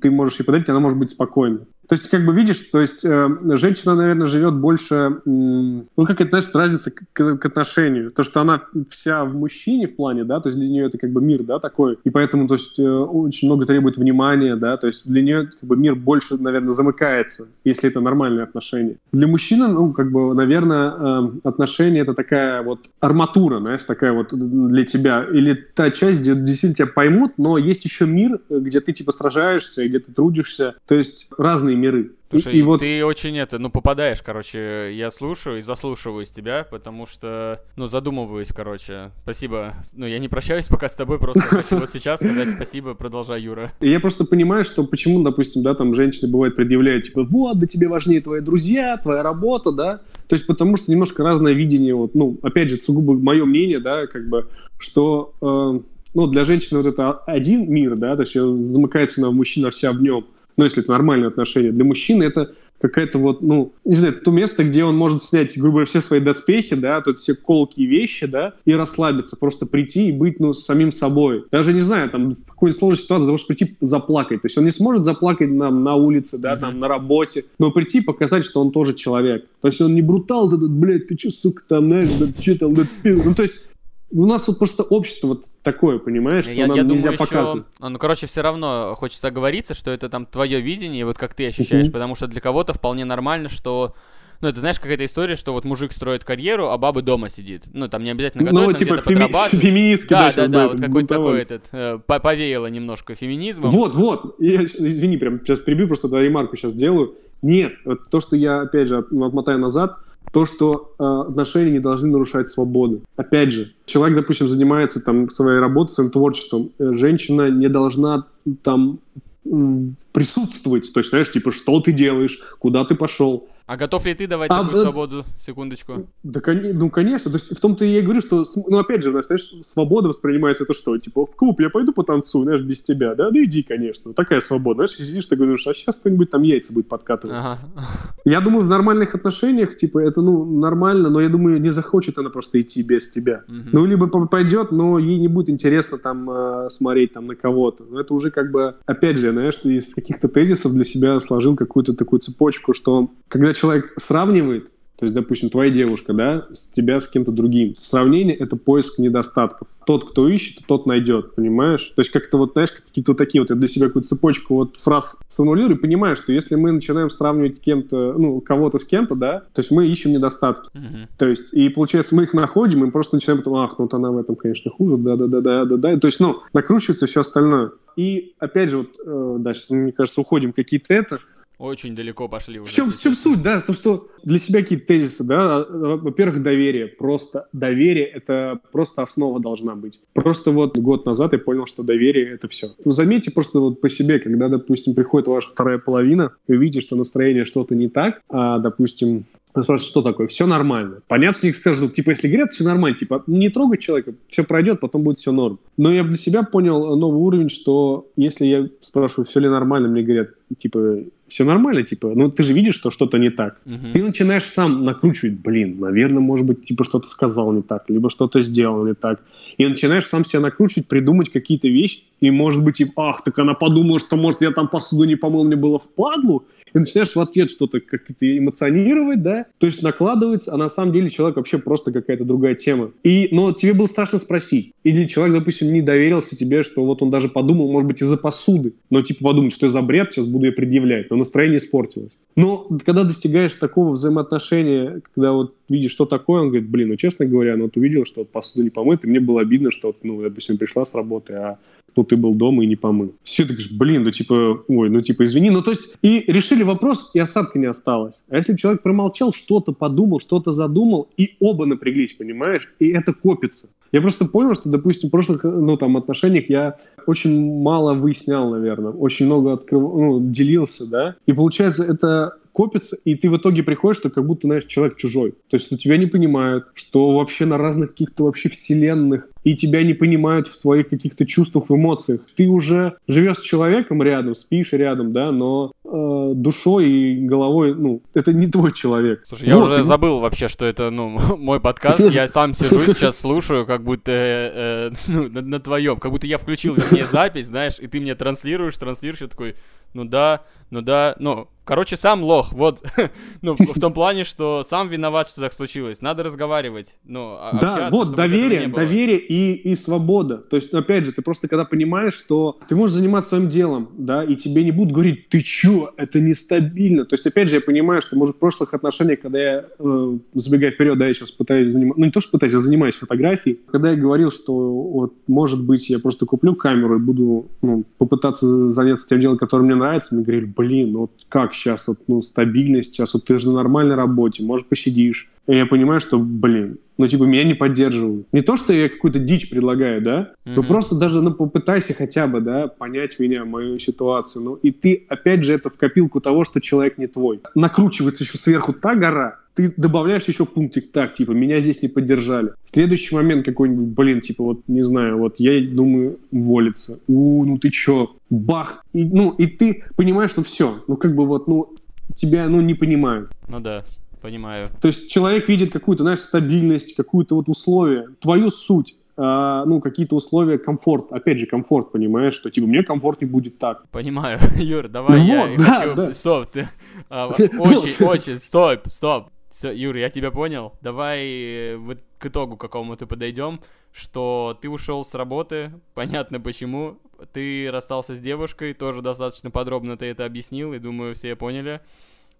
ты можешь ей подарить, она может быть спокойна. То есть, как бы видишь, то есть э, женщина, наверное, живет больше, ну, как это, знаешь, разница к, к отношению. То, что она вся в мужчине в плане, да, то есть для нее это как бы мир, да, такой. И поэтому, то есть, э, очень много требует внимания, да, то есть для нее как бы мир больше, наверное, замыкается, если это нормальные отношения. Для мужчины, ну, как бы, наверное, э, отношения это такая вот арматура, знаешь, такая вот для тебя. Или та часть, где действительно тебя поймут, но есть еще мир, где ты типа сражаешься, где ты трудишься. То есть разные миры. Слушай, и, и вот... ты очень это, ну, попадаешь, короче, я слушаю и заслушиваюсь тебя, потому что, ну, задумываюсь, короче. Спасибо. Ну, я не прощаюсь пока с тобой, просто хочу вот сейчас сказать спасибо, продолжай, Юра. Я просто понимаю, что почему, допустим, да, там женщины бывают предъявляют, типа, вот, да тебе важнее твои друзья, твоя работа, да, то есть потому что немножко разное видение, вот, ну, опять же, сугубо мое мнение, да, как бы, что, э, ну, для женщины вот это один мир, да, то есть замыкается на мужчина вся в нем, ну, если это нормальные отношения. Для мужчины это какая-то вот, ну, не знаю, то место, где он может снять, грубо говоря, все свои доспехи, да, тут все колкие вещи, да, и расслабиться, просто прийти и быть, ну, самим собой. Даже не знаю, там, в какой-нибудь сложной ситуации может прийти заплакать. То есть он не сможет заплакать нам на улице, да, mm-hmm. там, на работе, но прийти и показать, что он тоже человек. То есть он не брутал, да, блядь, ты что, сука, там, знаешь, да, что там, да, ну, то есть у нас вот просто общество вот такое, понимаешь, что я, нам я нельзя думаю, показывать. Еще, ну, короче, все равно хочется оговориться, что это там твое видение, вот как ты ощущаешь, uh-huh. потому что для кого-то вполне нормально, что ну, это знаешь, какая-то история, что вот мужик строит карьеру, а баба дома сидит. Ну, там не обязательно готовит, Ну, типа феми... феминистка, да, да, да, да, вот какой-то такой этот, э, повеяло немножко феминизмом. Вот, вот, я, извини, прям сейчас прибью, просто да, ремарку сейчас сделаю. Нет, вот то, что я, опять же, отмотаю назад, то, что э, отношения не должны нарушать свободу. Опять же, человек, допустим, занимается там своей работой, своим творчеством, э, женщина не должна там присутствовать, то есть, знаешь, типа, что ты делаешь, куда ты пошел, а готов ли ты давать а, такую э, свободу? Секундочку. Да, ну, конечно. То есть в том-то я и говорю, что, ну, опять же, знаешь, свобода воспринимается это что? Типа, в клуб я пойду потанцую, знаешь, без тебя, да? Да иди, конечно. Такая свобода. Знаешь, сидишь, ты говоришь, а сейчас кто-нибудь там яйца будет подкатывать. Ага. Я думаю, в нормальных отношениях, типа, это, ну, нормально, но я думаю, не захочет она просто идти без тебя. Угу. Ну, либо пойдет, но ей не будет интересно там э, смотреть там на кого-то. Но это уже как бы, опять же, знаешь, из каких-то тезисов для себя сложил какую-то такую цепочку, что когда человек сравнивает, то есть, допустим, твоя девушка, да, с тебя с кем-то другим. Сравнение — это поиск недостатков. Тот, кто ищет, тот найдет, понимаешь? То есть как-то вот, знаешь, какие-то вот такие вот, я для себя какую-то цепочку вот фраз сформулирую и понимаю, что если мы начинаем сравнивать кем-то, ну, кого-то с кем-то, да, то есть мы ищем недостатки. Uh-huh. То есть, и получается, мы их находим, и просто начинаем потом, ах, ну вот она в этом, конечно, хуже, да-да-да-да-да-да. То есть, ну, накручивается все остальное. И, опять же, вот, э, да, сейчас, мне кажется, уходим какие-то это, очень далеко пошли уже. В чем, в чем суть, да? То, что для себя какие-то тезисы, да? Во-первых, доверие. Просто доверие — это просто основа должна быть. Просто вот год назад я понял, что доверие — это все. Ну, заметьте просто вот по себе, когда, допустим, приходит ваша вторая половина, вы видите, что настроение что-то не так, а, допустим, спрашивают, что такое? Все нормально. Понятно, что них скажут, типа, если говорят, все нормально, типа, не трогай человека, все пройдет, потом будет все норм. Но я для себя понял новый уровень, что если я спрашиваю, все ли нормально, мне говорят, типа, все нормально, типа, ну ты же видишь, что что-то не так. Uh-huh. Ты начинаешь сам накручивать, блин, наверное, может быть, типа что-то сказал не так, либо что-то сделал не так. И начинаешь сам себя накручивать, придумать какие-то вещи, и может быть, типа, ах, так она подумала, что, может, я там посуду не помыл, мне было впадлу, и начинаешь в ответ что-то как-то эмоционировать, да, то есть накладывается, а на самом деле человек вообще просто какая-то другая тема. И, но тебе было страшно спросить. Или человек, допустим, не доверился тебе, что вот он даже подумал, может быть, из-за посуды, но типа подумать, что я за бред, сейчас буду я предъявлять, но настроение испортилось. Но когда достигаешь такого взаимоотношения, когда вот видишь, что такое, он говорит, блин, ну, честно говоря, ну, вот увидел, что вот посуда не помыта, и мне было обидно, что, ну, допустим, пришла с работы, а ну, ты был дома и не помыл. Все, говоришь, блин, ну, типа, ой, ну, типа, извини. Ну, то есть, и решили вопрос, и осадка не осталось. А если человек промолчал, что-то подумал, что-то задумал, и оба напряглись, понимаешь? И это копится. Я просто понял, что, допустим, в прошлых ну, там, отношениях я очень мало выяснял, наверное, очень много открыв... ну, делился, да, и получается, это копится, и ты в итоге приходишь, что как будто, знаешь, человек чужой. То есть, что тебя не понимают, что вообще на разных каких-то вообще вселенных, и тебя не понимают в своих каких-то чувствах, в эмоциях. Ты уже живешь с человеком рядом, спишь рядом, да, но э, душой и головой, ну, это не твой человек. Слушай, я уже и... забыл вообще, что это, ну, мой подкаст, я сам сижу сейчас слушаю, как будто э, э, ну, на, на твоем, как будто я включил мне запись, знаешь, и ты мне транслируешь, транслируешь, я такой, ну да, ну да, ну, короче, сам лох, вот. ну, в том плане, что сам виноват, что так случилось. Надо разговаривать, ну, Да, вот, доверие, доверие и, и свобода. То есть, опять же, ты просто когда понимаешь, что ты можешь заниматься своим делом, да, и тебе не будут говорить, ты чё, это нестабильно. То есть, опять же, я понимаю, что, может, в прошлых отношениях, когда я, э, забегая вперед, да, я сейчас пытаюсь заниматься, ну, не то, что пытаюсь, я занимаюсь фотографией, когда я говорил, что вот, может быть, я просто куплю камеру и буду ну, попытаться заняться тем делом, которое мне нравится, мне говорили, блин, ну вот как сейчас, вот, ну, стабильность, сейчас вот ты же на нормальной работе, может, посидишь. И я понимаю, что, блин, ну, типа, меня не поддерживают. Не то, что я какую-то дичь предлагаю, да, mm-hmm. но просто даже, ну, попытайся хотя бы, да, понять меня, мою ситуацию. Ну, и ты, опять же, это в копилку того, что человек не твой. Накручивается еще сверху та гора, ты добавляешь еще пунктик так, типа, меня здесь не поддержали. Следующий момент какой-нибудь, блин, типа, вот, не знаю, вот я думаю уволиться. У, ну ты чё? Бах! И, ну, и ты понимаешь, что все, ну, как бы вот, ну, тебя, ну, не понимают. Ну да, понимаю. То есть человек видит какую-то, знаешь, стабильность, какую-то вот условие, твою суть. Uh, ну, какие-то условия, комфорт. Опять же, комфорт, понимаешь, что, типа, мне комфортнее будет так. Понимаю. Юр, давай ну, я вот, да, хочу... Да. Стоп, ты... А, очень, очень, стоп, стоп. Все, Юр, я тебя понял. Давай э, к итогу какому-то подойдем, что ты ушел с работы, понятно почему. Ты расстался с девушкой, тоже достаточно подробно ты это объяснил, и думаю, все поняли.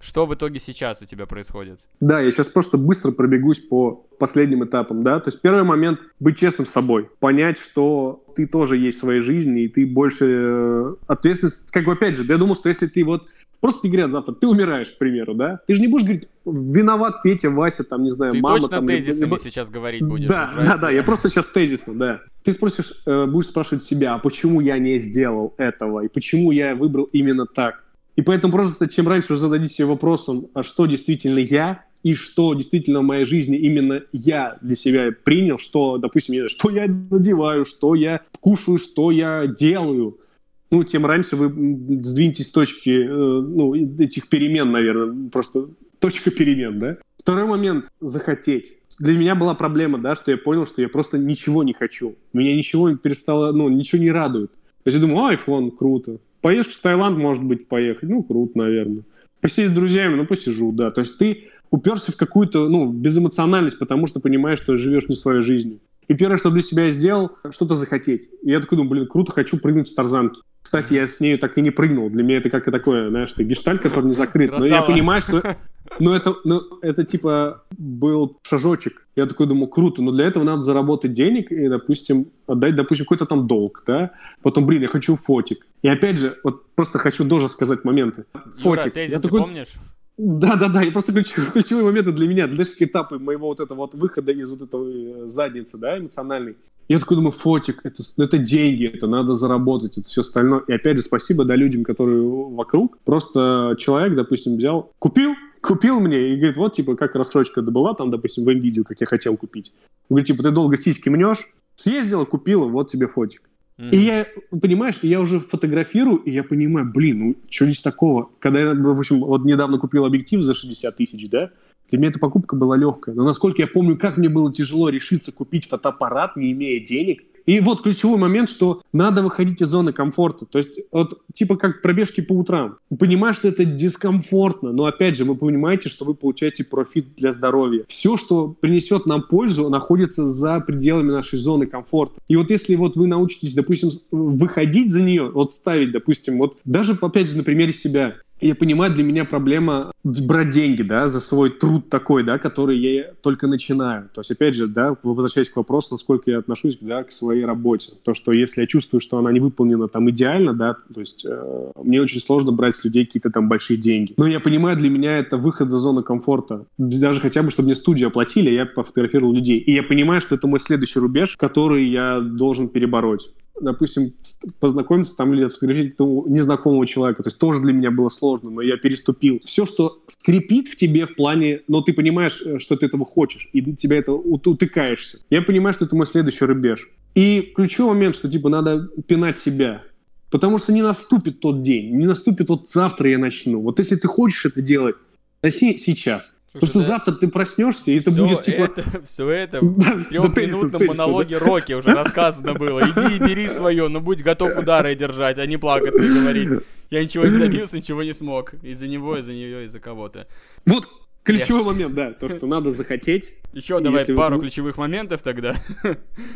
Что в итоге сейчас у тебя происходит? Да, я сейчас просто быстро пробегусь по последним этапам, да. То есть первый момент — быть честным с собой. Понять, что ты тоже есть в своей жизни, и ты больше э, ответственность... Как бы, опять же, я думал, что если ты вот Просто тебе говорят завтра, ты умираешь, к примеру, да? Ты же не будешь говорить, виноват Петя, Вася, там, не знаю, ты мама. Ты точно там, тезисами либо... сейчас говорить будешь? Да, да, да, я просто сейчас тезисно, да. Ты спросишь, э, будешь спрашивать себя, а почему я не сделал этого, и почему я выбрал именно так? И поэтому просто чем раньше вы зададите себе вопросом, а что действительно я, и что действительно в моей жизни именно я для себя принял, что, допустим, что я надеваю, что я кушаю, что я делаю – ну, тем раньше вы сдвинетесь с точки, э, ну, этих перемен, наверное, просто точка перемен, да? Второй момент — захотеть. Для меня была проблема, да, что я понял, что я просто ничего не хочу. Меня ничего перестало, ну, ничего не радует. То есть я думаю, айфон, круто. Поешь в Таиланд, может быть, поехать. Ну, круто, наверное. Посидеть с друзьями, ну, посижу, да. То есть ты уперся в какую-то, ну, безэмоциональность, потому что понимаешь, что живешь не своей жизнью. И первое, что для себя я сделал, что-то захотеть. И я такой думаю, блин, круто, хочу прыгнуть с тарзанки. Кстати, я с нею так и не прыгнул. Для меня это как такое, знаешь, ты гештальт, который не закрыт. Красава. Но я понимаю, что ну, это, ну, это типа был шажочек. Я такой думаю, круто, но для этого надо заработать денег и, допустим, отдать, допустим, какой-то там долг, да? Потом, блин, я хочу фотик. И опять же, вот просто хочу тоже сказать моменты. Фотик. Юра, я такой... помнишь? Да-да-да, и просто ключевые, ключевые моменты для меня, для этапы моего вот этого вот выхода из вот этого задницы, да, эмоциональной. Я такой думаю, фотик, это, ну, это деньги, это надо заработать, это все остальное. И опять же, спасибо, да, людям, которые вокруг. Просто человек, допустим, взял, купил, купил мне и говорит, вот, типа, как рассрочка была там, допустим, в видео, как я хотел купить. Он говорит, типа, ты долго сиськи мнешь, съездила, купила, вот тебе фотик. Mm. И я, понимаешь, я уже фотографирую, и я понимаю, блин, ну, что здесь такого? Когда я, допустим, вот недавно купил объектив за 60 тысяч, да, для меня эта покупка была легкая. Но насколько я помню, как мне было тяжело решиться купить фотоаппарат, не имея денег. И вот ключевой момент, что надо выходить из зоны комфорта. То есть, вот, типа как пробежки по утрам. Понимаешь, что это дискомфортно, но опять же, вы понимаете, что вы получаете профит для здоровья. Все, что принесет нам пользу, находится за пределами нашей зоны комфорта. И вот если вот вы научитесь, допустим, выходить за нее, вот ставить, допустим, вот даже опять же на примере себя, я понимаю, для меня проблема брать деньги, да, за свой труд такой, да, который я только начинаю. То есть, опять же, да, возвращаясь к вопросу, насколько я отношусь, да, к своей работе. То, что если я чувствую, что она не выполнена там идеально, да, то есть э, мне очень сложно брать с людей какие-то там большие деньги. Но я понимаю, для меня это выход за зону комфорта. Даже хотя бы, чтобы мне студию оплатили, я пофотографировал людей. И я понимаю, что это мой следующий рубеж, который я должен перебороть допустим, познакомиться там или сфотографировать незнакомого человека. То есть тоже для меня было сложно, но я переступил. Все, что скрипит в тебе в плане, но ты понимаешь, э, что ты этого хочешь, и тебя это утыкаешься. Я понимаю, что это мой следующий рубеж. И ключевой момент, что типа надо пинать себя. Потому что не наступит тот день, не наступит вот завтра я начну. Вот если ты хочешь это делать, начни сейчас. Потому что завтра ты проснешься, и это будет типа... Это, все это в трехминутном монологе. Рокки уже рассказано было. Иди и бери свое, но будь готов удары держать, а не плакаться и говорить. Я ничего не добился, ничего не смог. Из-за него, из-за нее, из-за кого-то. Вот ключевой момент, да, то, что надо захотеть. Еще давай пару ключевых моментов тогда.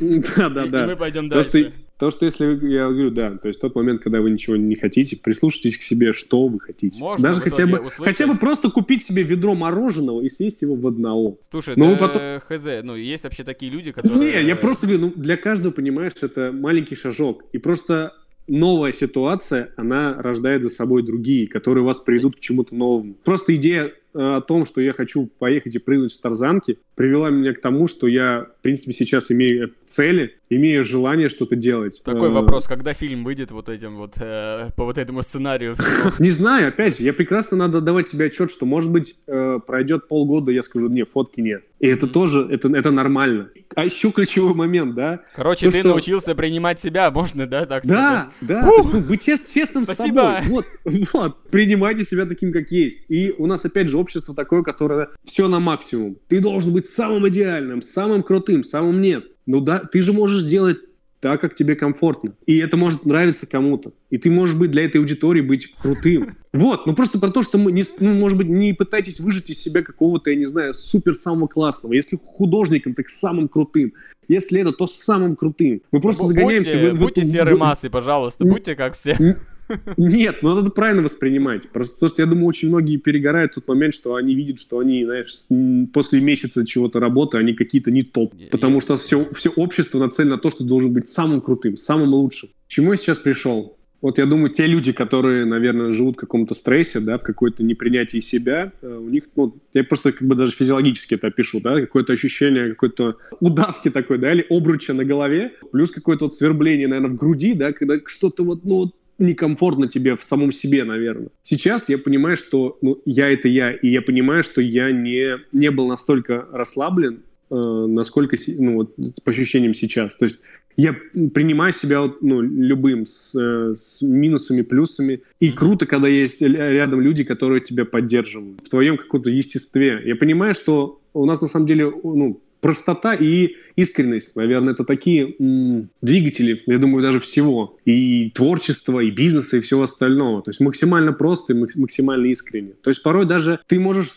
Да, да, да. И мы пойдем дальше. То, что если вы, я говорю, да, то есть тот момент, когда вы ничего не хотите, прислушайтесь к себе, что вы хотите. Можно Даже хотя бы, услышать... хотя бы просто купить себе ведро мороженого и съесть его в одного. Слушай, Но это потом... хз, ну есть вообще такие люди, которые... Не, я просто говорю, ну для каждого, понимаешь, это маленький шажок. И просто новая ситуация, она рождает за собой другие, которые вас приведут к чему-то новому. Просто идея о том, что я хочу поехать и прыгнуть с тарзанки, привела меня к тому, что я, в принципе, сейчас имею цели, имею желание что-то делать. Такой э, вопрос, когда фильм выйдет вот этим вот, э, по вот этому сценарию? Не знаю, опять же, я прекрасно надо давать себе отчет, что, может быть, э, пройдет полгода, я скажу, не, фотки нет. И это тоже, это, это нормально. А еще ключевой момент, да? Короче, ты научился принимать себя, можно, да, так да, сказать? Да, да, ну, быть честным с собой. Вот, вот, принимайте себя таким, как есть. И у нас, опять же, общество такое, которое все на максимум. Ты должен быть самым идеальным, самым крутым, самым нет. Ну да, ты же можешь сделать так, как тебе комфортно. И это может нравиться кому-то. И ты можешь быть для этой аудитории быть крутым. Вот, ну просто про то, что мы, не, ну, может быть, не пытайтесь выжить из себя какого-то, я не знаю, супер самого классного. Если художником, так самым крутым. Если это, то самым крутым. Мы просто ну, загоняемся будьте, в, в Будьте эту... серой массой, пожалуйста, будьте как все. Нет, ну надо правильно воспринимать. Просто то, что я думаю, очень многие перегорают в тот момент, что они видят, что они, знаешь, после месяца чего-то работы, они какие-то не топ. Потому что все, все общество нацелено на то, что должен быть самым крутым, самым лучшим. К чему я сейчас пришел? Вот я думаю, те люди, которые, наверное, живут в каком-то стрессе, да, в какой-то непринятии себя, э, у них, ну, я просто как бы даже физиологически это опишу, да, какое-то ощущение какой-то удавки такой, да, или обруча на голове, плюс какое-то вот свербление, наверное, в груди, да, когда что-то вот, ну, некомфортно тебе в самом себе, наверное. Сейчас я понимаю, что ну, я это я, и я понимаю, что я не, не был настолько расслаблен, э, насколько, ну, вот, по ощущениям сейчас. То есть я принимаю себя ну, любым, с, э, с минусами, плюсами. И круто, когда есть рядом люди, которые тебя поддерживают в твоем каком-то естестве. Я понимаю, что у нас на самом деле ну, простота и искренность, наверное, это такие м- двигатели, я думаю, даже всего. И творчества, и бизнеса, и всего остального. То есть максимально просто и максимально искренне. То есть порой даже ты можешь,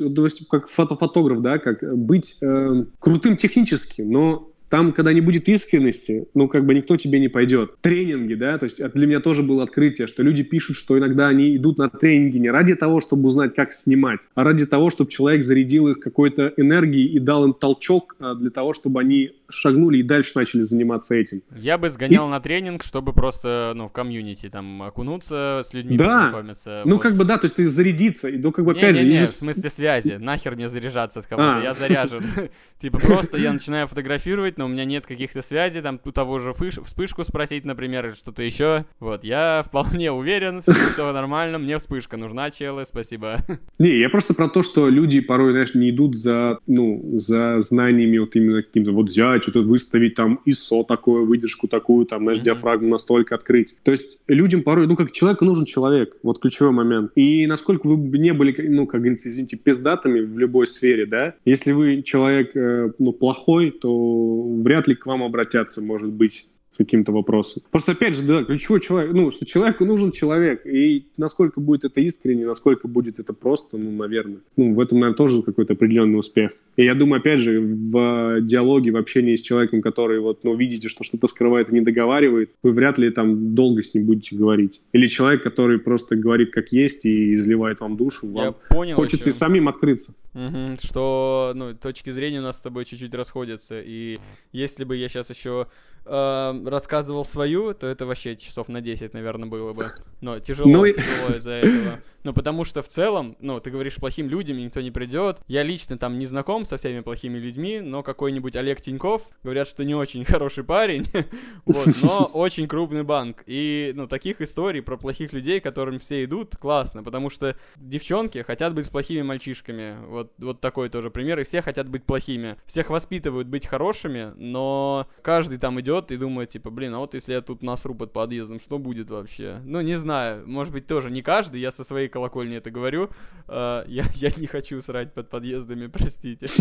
как фото фотограф, да, как быть э, крутым технически, но там, когда не будет искренности, ну, как бы никто тебе не пойдет. Тренинги, да, то есть это для меня тоже было открытие, что люди пишут, что иногда они идут на тренинги не ради того, чтобы узнать, как снимать, а ради того, чтобы человек зарядил их какой-то энергией и дал им толчок а, для того, чтобы они шагнули и дальше начали заниматься этим. Я бы сгонял и... на тренинг, чтобы просто, ну, в комьюнити там окунуться, с людьми да. познакомиться. Ну, вот. как бы, да, то есть ты зарядиться, и, ну, как бы, не, опять не, же... Не, не, в смысле связи, нахер мне заряжаться от кого-то, а. я заряжен. Типа, просто я начинаю фотографировать, но у меня нет каких-то связей, там, у того же вспышку спросить, например, или что-то еще. Вот, я вполне уверен, все нормально, мне вспышка нужна, челы, спасибо. Не, я просто про то, что люди порой, знаешь, не идут за, ну, за знаниями вот именно каким-то, вот взять, вот выставить там ISO такое, выдержку такую, там, знаешь, mm-hmm. диафрагму настолько открыть. То есть людям порой, ну, как человеку нужен человек, вот ключевой момент. И насколько вы не были, ну, как говорится, извините, пиздатами в любой сфере, да, если вы человек, э, ну, плохой, то вряд ли к вам обратятся, может быть, каким-то вопросом. Просто, опять же, да, ключевой человек, ну, что человеку нужен человек, и насколько будет это искренне, насколько будет это просто, ну, наверное. Ну, в этом, наверное, тоже какой-то определенный успех. И я думаю, опять же, в диалоге, в общении с человеком, который вот, ну, видите, что что-то скрывает и не договаривает, вы вряд ли там долго с ним будете говорить. Или человек, который просто говорит как есть и изливает вам душу, вам понял хочется еще. и самим открыться. Угу, что, ну, точки зрения у нас с тобой чуть-чуть расходятся, и если бы я сейчас еще э, рассказывал свою, то это вообще часов на 10, наверное, было бы. Но тяжело, ну, тяжело из-за этого. Ну, потому что в целом, ну, ты говоришь плохим людям, никто не придет. Я лично там не знаком со всеми плохими людьми, но какой-нибудь Олег Тиньков, говорят, что не очень хороший парень, вот, но очень крупный банк. И, ну, таких историй про плохих людей, которым все идут, классно, потому что девчонки хотят быть с плохими мальчишками. Вот, вот такой тоже пример. И все хотят быть плохими. Всех воспитывают быть хорошими, но каждый там идет идет и думает, типа, блин, а вот если я тут насру под подъездом, что будет вообще? Ну, не знаю, может быть, тоже не каждый, я со своей колокольни это говорю, э, я, я не хочу срать под подъездами, простите.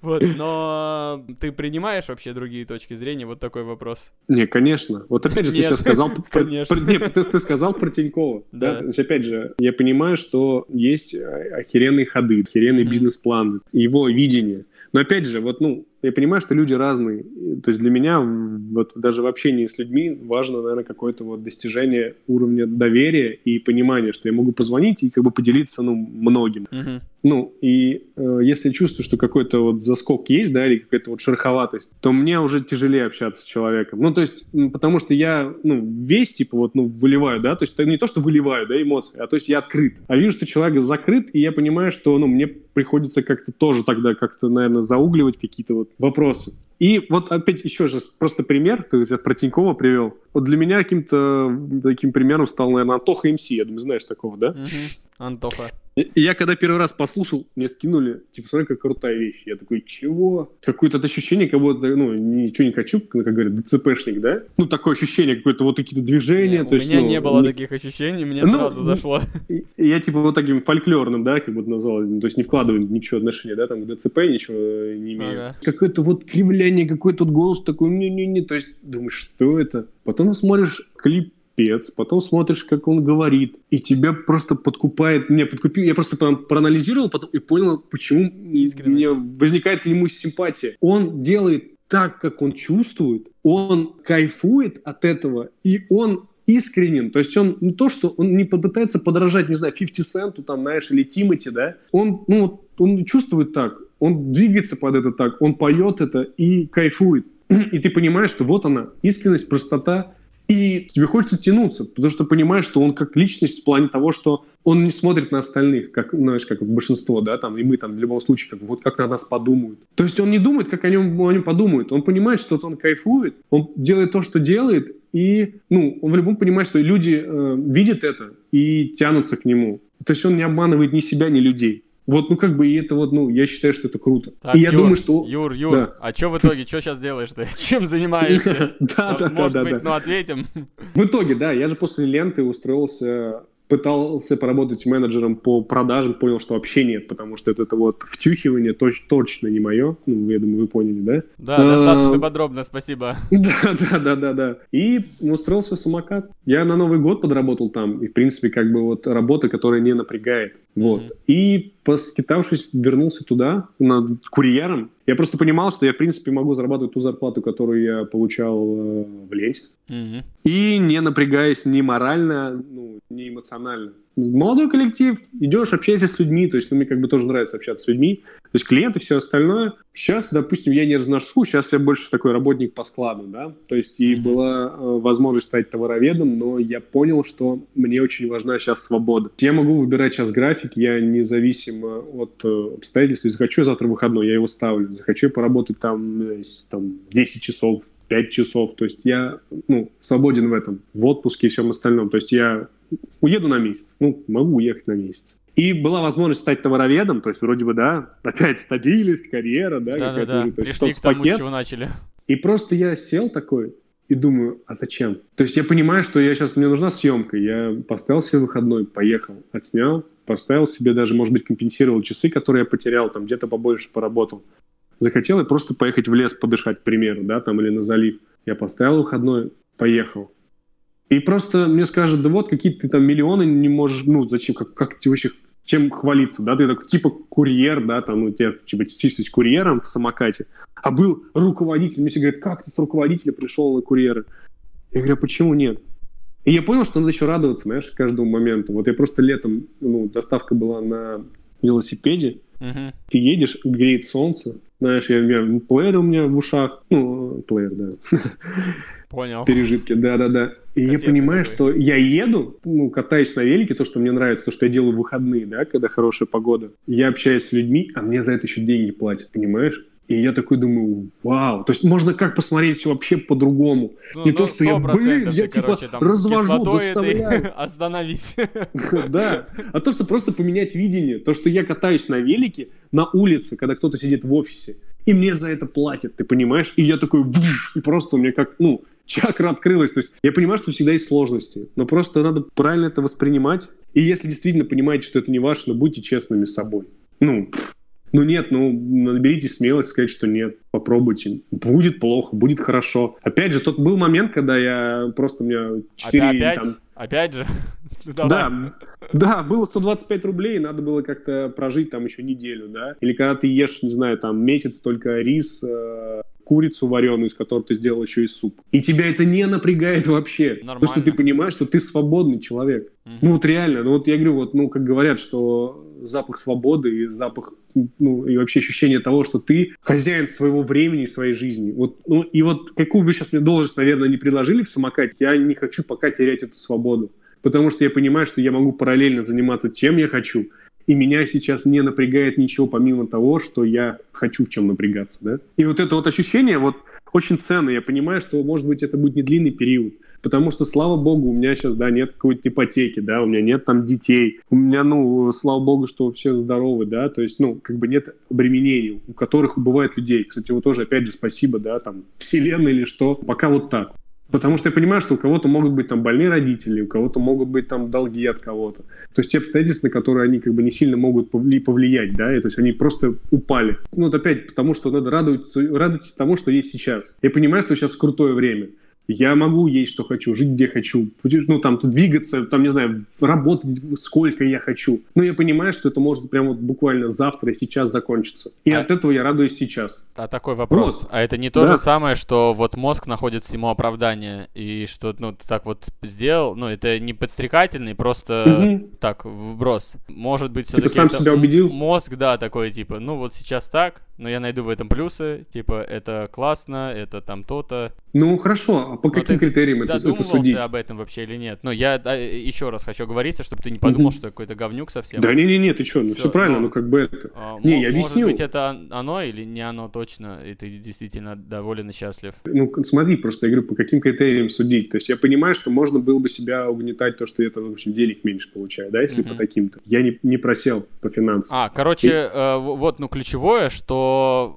Вот, но ты принимаешь вообще другие точки зрения? Вот такой вопрос. Не, конечно. Вот опять же, ты сейчас сказал... Конечно. Ты сказал про Тинькова. Да. Опять же, я понимаю, что есть охеренные ходы, охеренный бизнес-план, его видение. Но опять же, вот, ну, я понимаю, что люди разные. То есть для меня вот даже в общении с людьми важно, наверное, какое-то вот достижение уровня доверия и понимания, что я могу позвонить и как бы поделиться, ну, многим. Uh-huh. Ну, и э, если чувствую, что какой-то вот заскок есть, да, или какая-то вот шероховатость, то мне уже тяжелее общаться с человеком. Ну, то есть, потому что я, ну, весь, типа, вот, ну, выливаю, да, то есть не то, что выливаю, да, эмоции, а то есть я открыт. А вижу, что человек закрыт, и я понимаю, что, ну, мне приходится как-то тоже тогда как-то, наверное, заугливать какие-то вот вопросы. И вот опять еще же просто пример, ты про Тинькова привел. Вот для меня каким-то таким примером стал, наверное, Антоха МС. Я думаю, знаешь такого, да? Угу. Антоха. Я когда первый раз послушал, мне скинули, типа, смотри, какая крутая вещь. Я такой, чего? Какое-то ощущение, как будто, ну, ничего не хочу, как говорят, ДЦПшник, да? Ну, такое ощущение, какое-то вот какие-то движения. Не, то у есть, меня ну, не было не... таких ощущений, мне ну, сразу зашло. Я, типа, вот таким фольклорным, да, как будто назвал, то есть не вкладываю ничего отношения, да, там, к ДЦП ничего не имею. Ага. Какое-то вот кривляние, какой-то голос такой, не-не-не, то есть думаешь, что это? Потом смотришь клип пипец, потом смотришь, как он говорит, и тебя просто подкупает, меня подкупил, я просто проанализировал потом и понял, почему мне возникает к нему симпатия. Он делает так, как он чувствует, он кайфует от этого, и он искренен. То есть он не то, что он не попытается подражать, не знаю, 50 Cent, там, знаешь, или Тимати, да, он, ну, он чувствует так, он двигается под это так, он поет это и кайфует. И ты понимаешь, что вот она, искренность, простота, и тебе хочется тянуться, потому что понимаешь, что он как личность в плане того, что он не смотрит на остальных, как, знаешь, как большинство, да, там, и мы там в любом случае, как вот как на нас подумают. То есть он не думает, как о нем, о нем подумают. Он понимает, что он кайфует, он делает то, что делает, и, ну, он в любом понимает, что люди э, видят это и тянутся к нему. То есть он не обманывает ни себя, ни людей. Вот, ну как бы, и это вот, ну, я считаю, что это круто. Так, и я Юр, думаю, что... Юр, Юр, да. а что в итоге, что сейчас делаешь ты? Чем занимаешься? Да, да, да. Может быть, ну ответим. В итоге, да, я же после ленты устроился пытался поработать менеджером по продажам, понял, что вообще нет, потому что это, это вот втюхивание точ, точно не мое. Ну, я думаю, вы поняли, да? Да, а, достаточно подробно, спасибо. Да, да, да, да, да. И устроился в самокат. Я на Новый год подработал там, и, в принципе, как бы вот работа, которая не напрягает. Вот. Mm-hmm. И поскитавшись, вернулся туда, над курьером. Я просто понимал, что я, в принципе, могу зарабатывать ту зарплату, которую я получал э, в ленте. Mm-hmm. И не напрягаясь ни морально, ну, ни эмоционально молодой коллектив, идешь, общаешься с людьми, то есть ну, мне как бы тоже нравится общаться с людьми, то есть клиенты, все остальное. Сейчас, допустим, я не разношу, сейчас я больше такой работник по складу, да, то есть и была э, возможность стать товароведом, но я понял, что мне очень важна сейчас свобода. Я могу выбирать сейчас график, я независимо от э, обстоятельств, если захочу завтра выходной, я его ставлю, захочу поработать там, э, там 10 часов, 5 часов. То есть я ну, свободен в этом, в отпуске и всем остальном. То есть я уеду на месяц. Ну, могу уехать на месяц. И была возможность стать товароведом, то есть вроде бы, да, опять стабильность, карьера, да, да какая-то, да, да. то есть Пришли. К тому, с чего начали. И просто я сел такой и думаю, а зачем? То есть я понимаю, что я сейчас, мне нужна съемка. Я поставил себе выходной, поехал, отснял, поставил себе даже, может быть, компенсировал часы, которые я потерял, там где-то побольше поработал. Захотел я просто поехать в лес подышать, к примеру, да, там, или на залив. Я поставил выходной, поехал. И просто мне скажут, да вот, какие ты там миллионы не можешь, ну, зачем, как, как тебе вообще, чем хвалиться, да, ты такой, типа, курьер, да, там, у тебя, типа, числись курьером в самокате, а был руководитель, мне все говорят, как ты с руководителя пришел на курьеры? Я говорю, а почему нет? И я понял, что надо еще радоваться, знаешь, каждому моменту. Вот я просто летом, ну, доставка была на велосипеде, uh-huh. ты едешь, греет солнце, знаешь, я, я плеер у меня в ушах, ну, плеер, да. Понял. Пережитки, да-да-да. И я понимаю, что я еду, ну, катаюсь на велике, то, что мне нравится, то, что я делаю в выходные, да, когда хорошая погода. Я общаюсь с людьми, а мне за это еще деньги платят, понимаешь? И я такой думаю, вау, то есть можно как посмотреть все вообще по-другому. Ну, Не ну, то, что я, блин, я ты, типа короче, развожу, доставляю. Остановись. Да, а то, что просто поменять видение. То, что я катаюсь на велике на улице, когда кто-то сидит в офисе. и мне за это платят, ты понимаешь? И я такой, и просто у меня как, ну, чакра открылась. То есть я понимаю, что всегда есть сложности, но просто надо правильно это воспринимать. И если действительно понимаете, что это не ваше, ну, будьте честными с собой. Ну, ну нет, ну наберите смелость сказать, что нет. Попробуйте. Будет плохо, будет хорошо. Опять же, тот был момент, когда я просто у меня 4... Опять? Там... Опять же? Ну, да, да, было 125 рублей, надо было как-то прожить там еще неделю, да. Или когда ты ешь, не знаю, там месяц только рис, э, курицу вареную, из которой ты сделал еще и суп. И тебя это не напрягает вообще. Нормально. Потому что ты понимаешь, что ты свободный человек. Угу. Ну вот реально, ну вот я говорю, вот, ну как говорят, что запах свободы и запах, ну, и вообще ощущение того, что ты хозяин своего времени и своей жизни. Вот, ну, и вот какую бы сейчас мне должность, наверное, не предложили в самокате, я не хочу пока терять эту свободу. Потому что я понимаю, что я могу параллельно заниматься чем я хочу, и меня сейчас не напрягает ничего помимо того, что я хочу в чем напрягаться, да. И вот это вот ощущение вот очень ценно. Я понимаю, что, может быть, это будет не длинный период, Потому что, слава богу, у меня сейчас, да, нет какой-то ипотеки, да, у меня нет там детей. У меня, ну, слава богу, что все здоровы, да, то есть, ну, как бы нет обременений, у которых убывает людей. Кстати, вот тоже, опять же, спасибо, да, там, вселенной или что. Пока вот так. Потому что я понимаю, что у кого-то могут быть там больные родители, у кого-то могут быть там долги от кого-то. То есть те обстоятельства, на которые они как бы не сильно могут повлиять, да, и, то есть они просто упали. Ну вот опять, потому что надо радоваться, радуйтесь тому, что есть сейчас. Я понимаю, что сейчас крутое время. Я могу есть, что хочу, жить, где хочу, ну, там, двигаться, там, не знаю, работать, сколько я хочу. Но я понимаю, что это может прямо вот буквально завтра, сейчас закончиться. И а... от этого я радуюсь сейчас. А такой вопрос. Вот. А это не то да. же самое, что вот мозг находит всему оправдание, и что, ну, ты так вот сделал, ну, это не подстрекательный, просто угу. так, вброс. Может быть, типа сам себя убедил? Мозг, да, такой, типа, ну, вот сейчас так, но я найду в этом плюсы, типа, это классно, это там то-то. Ну, хорошо, а по но каким критериям это, это судить? об этом вообще или нет? Ну, я а, еще раз хочу говориться, чтобы ты не подумал, что какой-то говнюк совсем. Да не-не-не, ты что, ну все, правильно, ну как бы это... А, не, я объясню. Может быть, это оно или не оно точно, и ты действительно доволен и счастлив? Ну, смотри, просто я говорю, по каким критериям судить. То есть я понимаю, что можно было бы себя угнетать то, что я там, в общем, денег меньше получаю, да, если по таким-то. Я не, не просел по финансам. А, короче, и... э, вот, ну, ключевое, что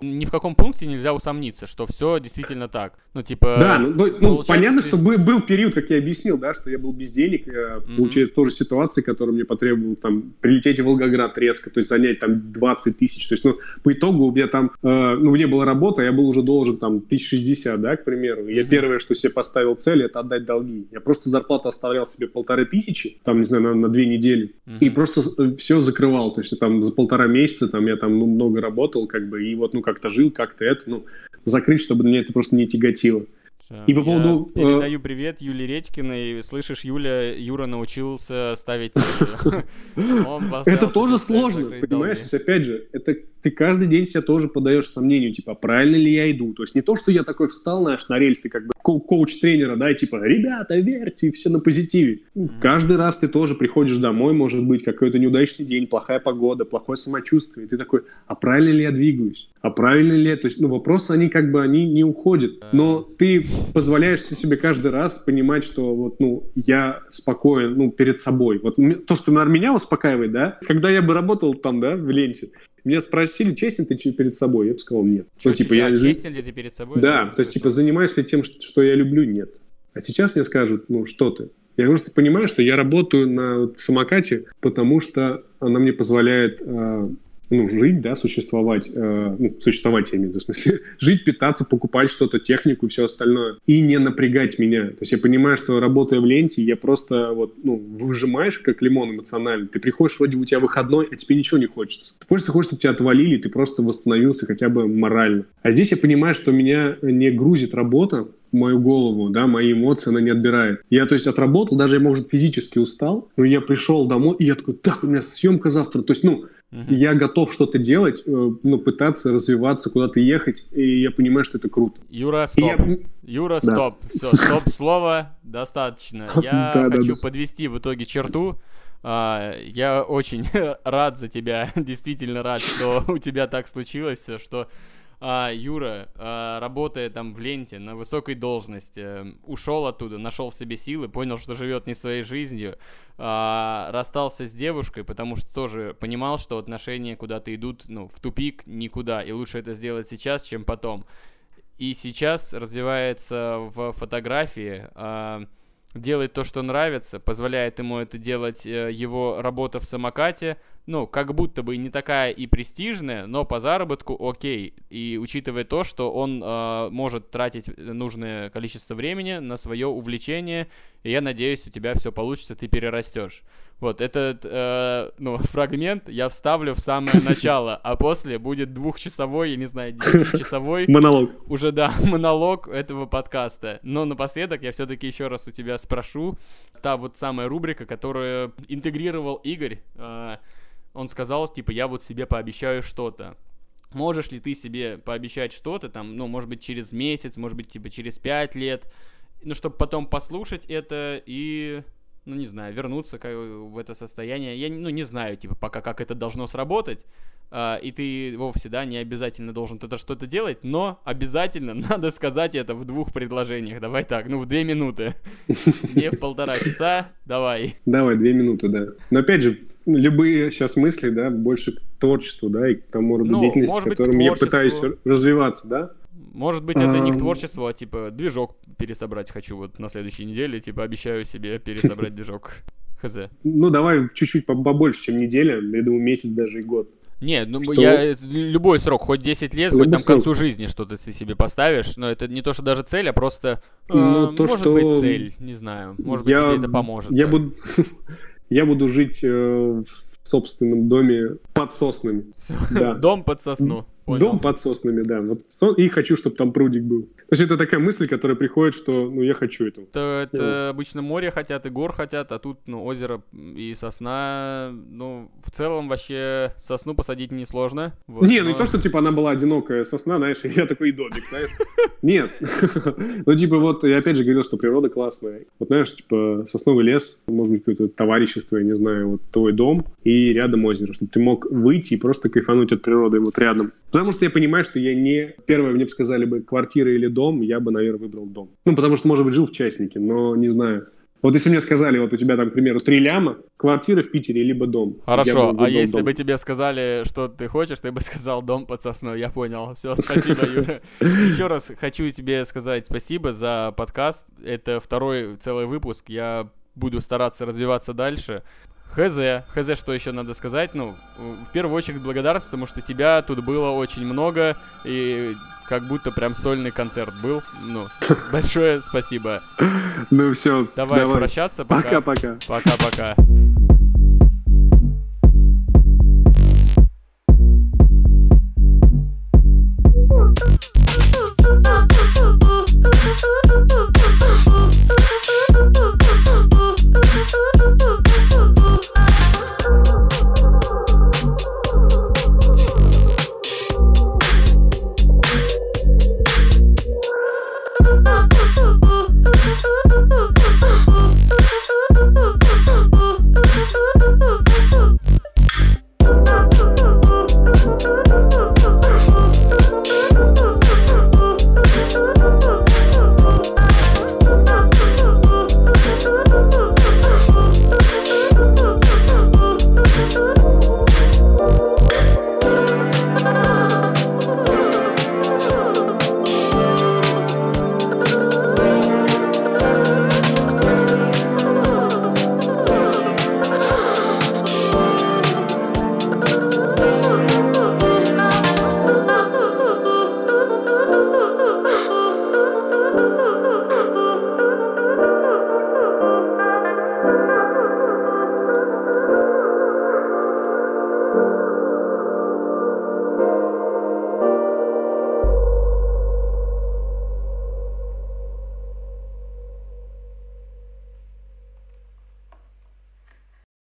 ни в каком пункте нельзя усомниться, что все действительно так. Ну, типа... Да, ну, ну, ну понятно, что был, был период, как я объяснил, да, что я был без денег, mm-hmm. получается тоже ситуации, которые мне потребовал там прилететь в Волгоград резко, то есть занять там 20 тысяч. То есть, ну, по итогу у меня там, э, ну, мне была работа, я был уже должен там 1060, да, к примеру. И я mm-hmm. первое, что себе поставил цель, это отдать долги. Я просто зарплату оставлял себе полторы тысячи, там, не знаю, на, на две недели, mm-hmm. и просто э, все закрывал. То есть, там за полтора месяца там я там ну, много работал, как бы, и вот, ну, как-то жил, как-то это, ну, закрыть, чтобы меня это просто не тяготило. И по поводу... Я передаю привет Юле Редькиной. Слышишь, Юля, Юра научился ставить... Это тоже сложно, понимаешь? Опять же, это ты каждый день себя тоже подаешь сомнению, типа, правильно ли я иду? То есть не то, что я такой встал, знаешь, на рельсы, как бы коуч-тренера, да, и типа, ребята, верьте, и все на позитиве. Каждый раз ты тоже приходишь домой, может быть, какой-то неудачный день, плохая погода, плохое самочувствие, и ты такой, а правильно ли я двигаюсь? А правильно ли? То есть, ну, вопросы, они как бы, они не уходят. Но ты позволяешь себе каждый раз понимать, что вот, ну, я спокоен, ну, перед собой. Вот то, что, наверное, меня успокаивает, да, когда я бы работал там, да, в ленте, меня спросили, честен ты перед собой? Я бы сказал, нет. Что, ну, типа, я... Честен ли ты перед собой? Да, то есть, типа, занимаюсь ли тем, что, что я люблю? Нет. А сейчас мне скажут, ну, что ты? Я просто понимаю, что я работаю на самокате, потому что она мне позволяет э, ну, жить, да, существовать, э, ну, существовать, я имею в виду, в смысле, жить, питаться, покупать что-то, технику и все остальное, и не напрягать меня. То есть я понимаю, что работая в ленте, я просто вот, ну, выжимаешь, как лимон эмоционально. Ты приходишь, вроде у тебя выходной, а тебе ничего не хочется. Просто хочешь, чтобы тебя отвалили, ты просто восстановился хотя бы морально. А здесь я понимаю, что меня не грузит работа, мою голову, да, мои эмоции она не отбирает. Я, то есть, отработал, даже я, может, физически устал, но я пришел домой, и я такой, так, у меня съемка завтра. То есть, ну, Uh-huh. Я готов что-то делать, э, ну, пытаться развиваться, куда-то ехать, и я понимаю, что это круто. Юра, стоп. Я... Юра, да. стоп. Все, стоп, слово достаточно. Я да, хочу да, подвести в итоге черту. А, я очень рад за тебя, действительно рад, что у тебя так случилось, что А Юра, а, работая там в ленте на высокой должности, ушел оттуда, нашел в себе силы, понял, что живет не своей жизнью, а, расстался с девушкой, потому что тоже понимал, что отношения куда-то идут, ну, в тупик, никуда, и лучше это сделать сейчас, чем потом. И сейчас развивается в фотографии, а, делает то, что нравится, позволяет ему это делать э, его работа в самокате, ну, как будто бы не такая и престижная, но по заработку окей. И учитывая то, что он э, может тратить нужное количество времени на свое увлечение, я надеюсь, у тебя все получится, ты перерастешь. Вот этот э, ну, фрагмент я вставлю в самое начало, а после будет двухчасовой, я не знаю, десятичасовой... Монолог. Уже, да, монолог этого подкаста. Но напоследок я все-таки еще раз у тебя спрошу. Та вот самая рубрика, которую интегрировал Игорь, э, он сказал, типа, я вот себе пообещаю что-то. Можешь ли ты себе пообещать что-то, там, ну, может быть, через месяц, может быть, типа, через пять лет, ну, чтобы потом послушать это и ну, не знаю, вернуться в это состояние. Я, ну, не знаю, типа, пока как это должно сработать. Uh, и ты вовсе, да, не обязательно должен это что-то делать, но обязательно надо сказать это в двух предложениях. Давай так, ну, в две минуты. Не в полтора часа, давай. Давай, две минуты, да. Но опять же, любые сейчас мысли, да, больше к творчеству, да, и к тому роду ну, деятельности, которым я пытаюсь развиваться, да. Может быть, это не к творчеству, а типа движок пересобрать хочу вот на следующей неделе, типа обещаю себе пересобрать движок. Хз. Ну, давай чуть-чуть побольше, чем неделя, я думаю, месяц даже и год. Нет, ну что? я любой срок, хоть 10 лет, Любой хоть там к концу жизни что-то ты себе поставишь, но это не то, что даже цель, а просто ну, э, то, может что... быть цель, не знаю, может я, быть тебе это поможет. Я буду, я буду жить э, в собственном доме под соснами. Да. Дом под сосну. Понял. Дом под соснами, да. Вот, и хочу, чтобы там прудик был. То есть это такая мысль, которая приходит, что ну я хочу этого. Это, это yeah. обычно море хотят и гор хотят, а тут ну, озеро и сосна. Ну, в целом вообще сосну посадить несложно. Вот, не, но... ну не то, что типа она была одинокая сосна, знаешь, и я такой и домик, знаешь. Нет. Ну, типа вот, я опять же говорил, что природа классная. Вот знаешь, типа сосновый лес, может быть, какое-то товарищество, я не знаю, вот твой дом и рядом озеро, чтобы ты мог выйти и просто кайфануть от природы вот рядом. Потому что я понимаю, что я не... Первое, мне бы сказали бы квартира или дом, я бы, наверное, выбрал дом. Ну, потому что, может быть, жил в частнике, но не знаю. Вот если мне сказали, вот у тебя там, к примеру, три ляма, квартира в Питере, либо дом. Хорошо, а если дом. бы тебе сказали, что ты хочешь, ты бы сказал дом под сосной. Я понял. Все, спасибо, Юра. Еще раз хочу тебе сказать спасибо за подкаст. Это второй целый выпуск. Я буду стараться развиваться дальше. Хз, хз, что еще надо сказать, ну, в первую очередь благодарность, потому что тебя тут было очень много, и как будто прям сольный концерт был, ну, большое спасибо. Ну все, давай, давай. прощаться, пока. Пока-пока. Пока-пока.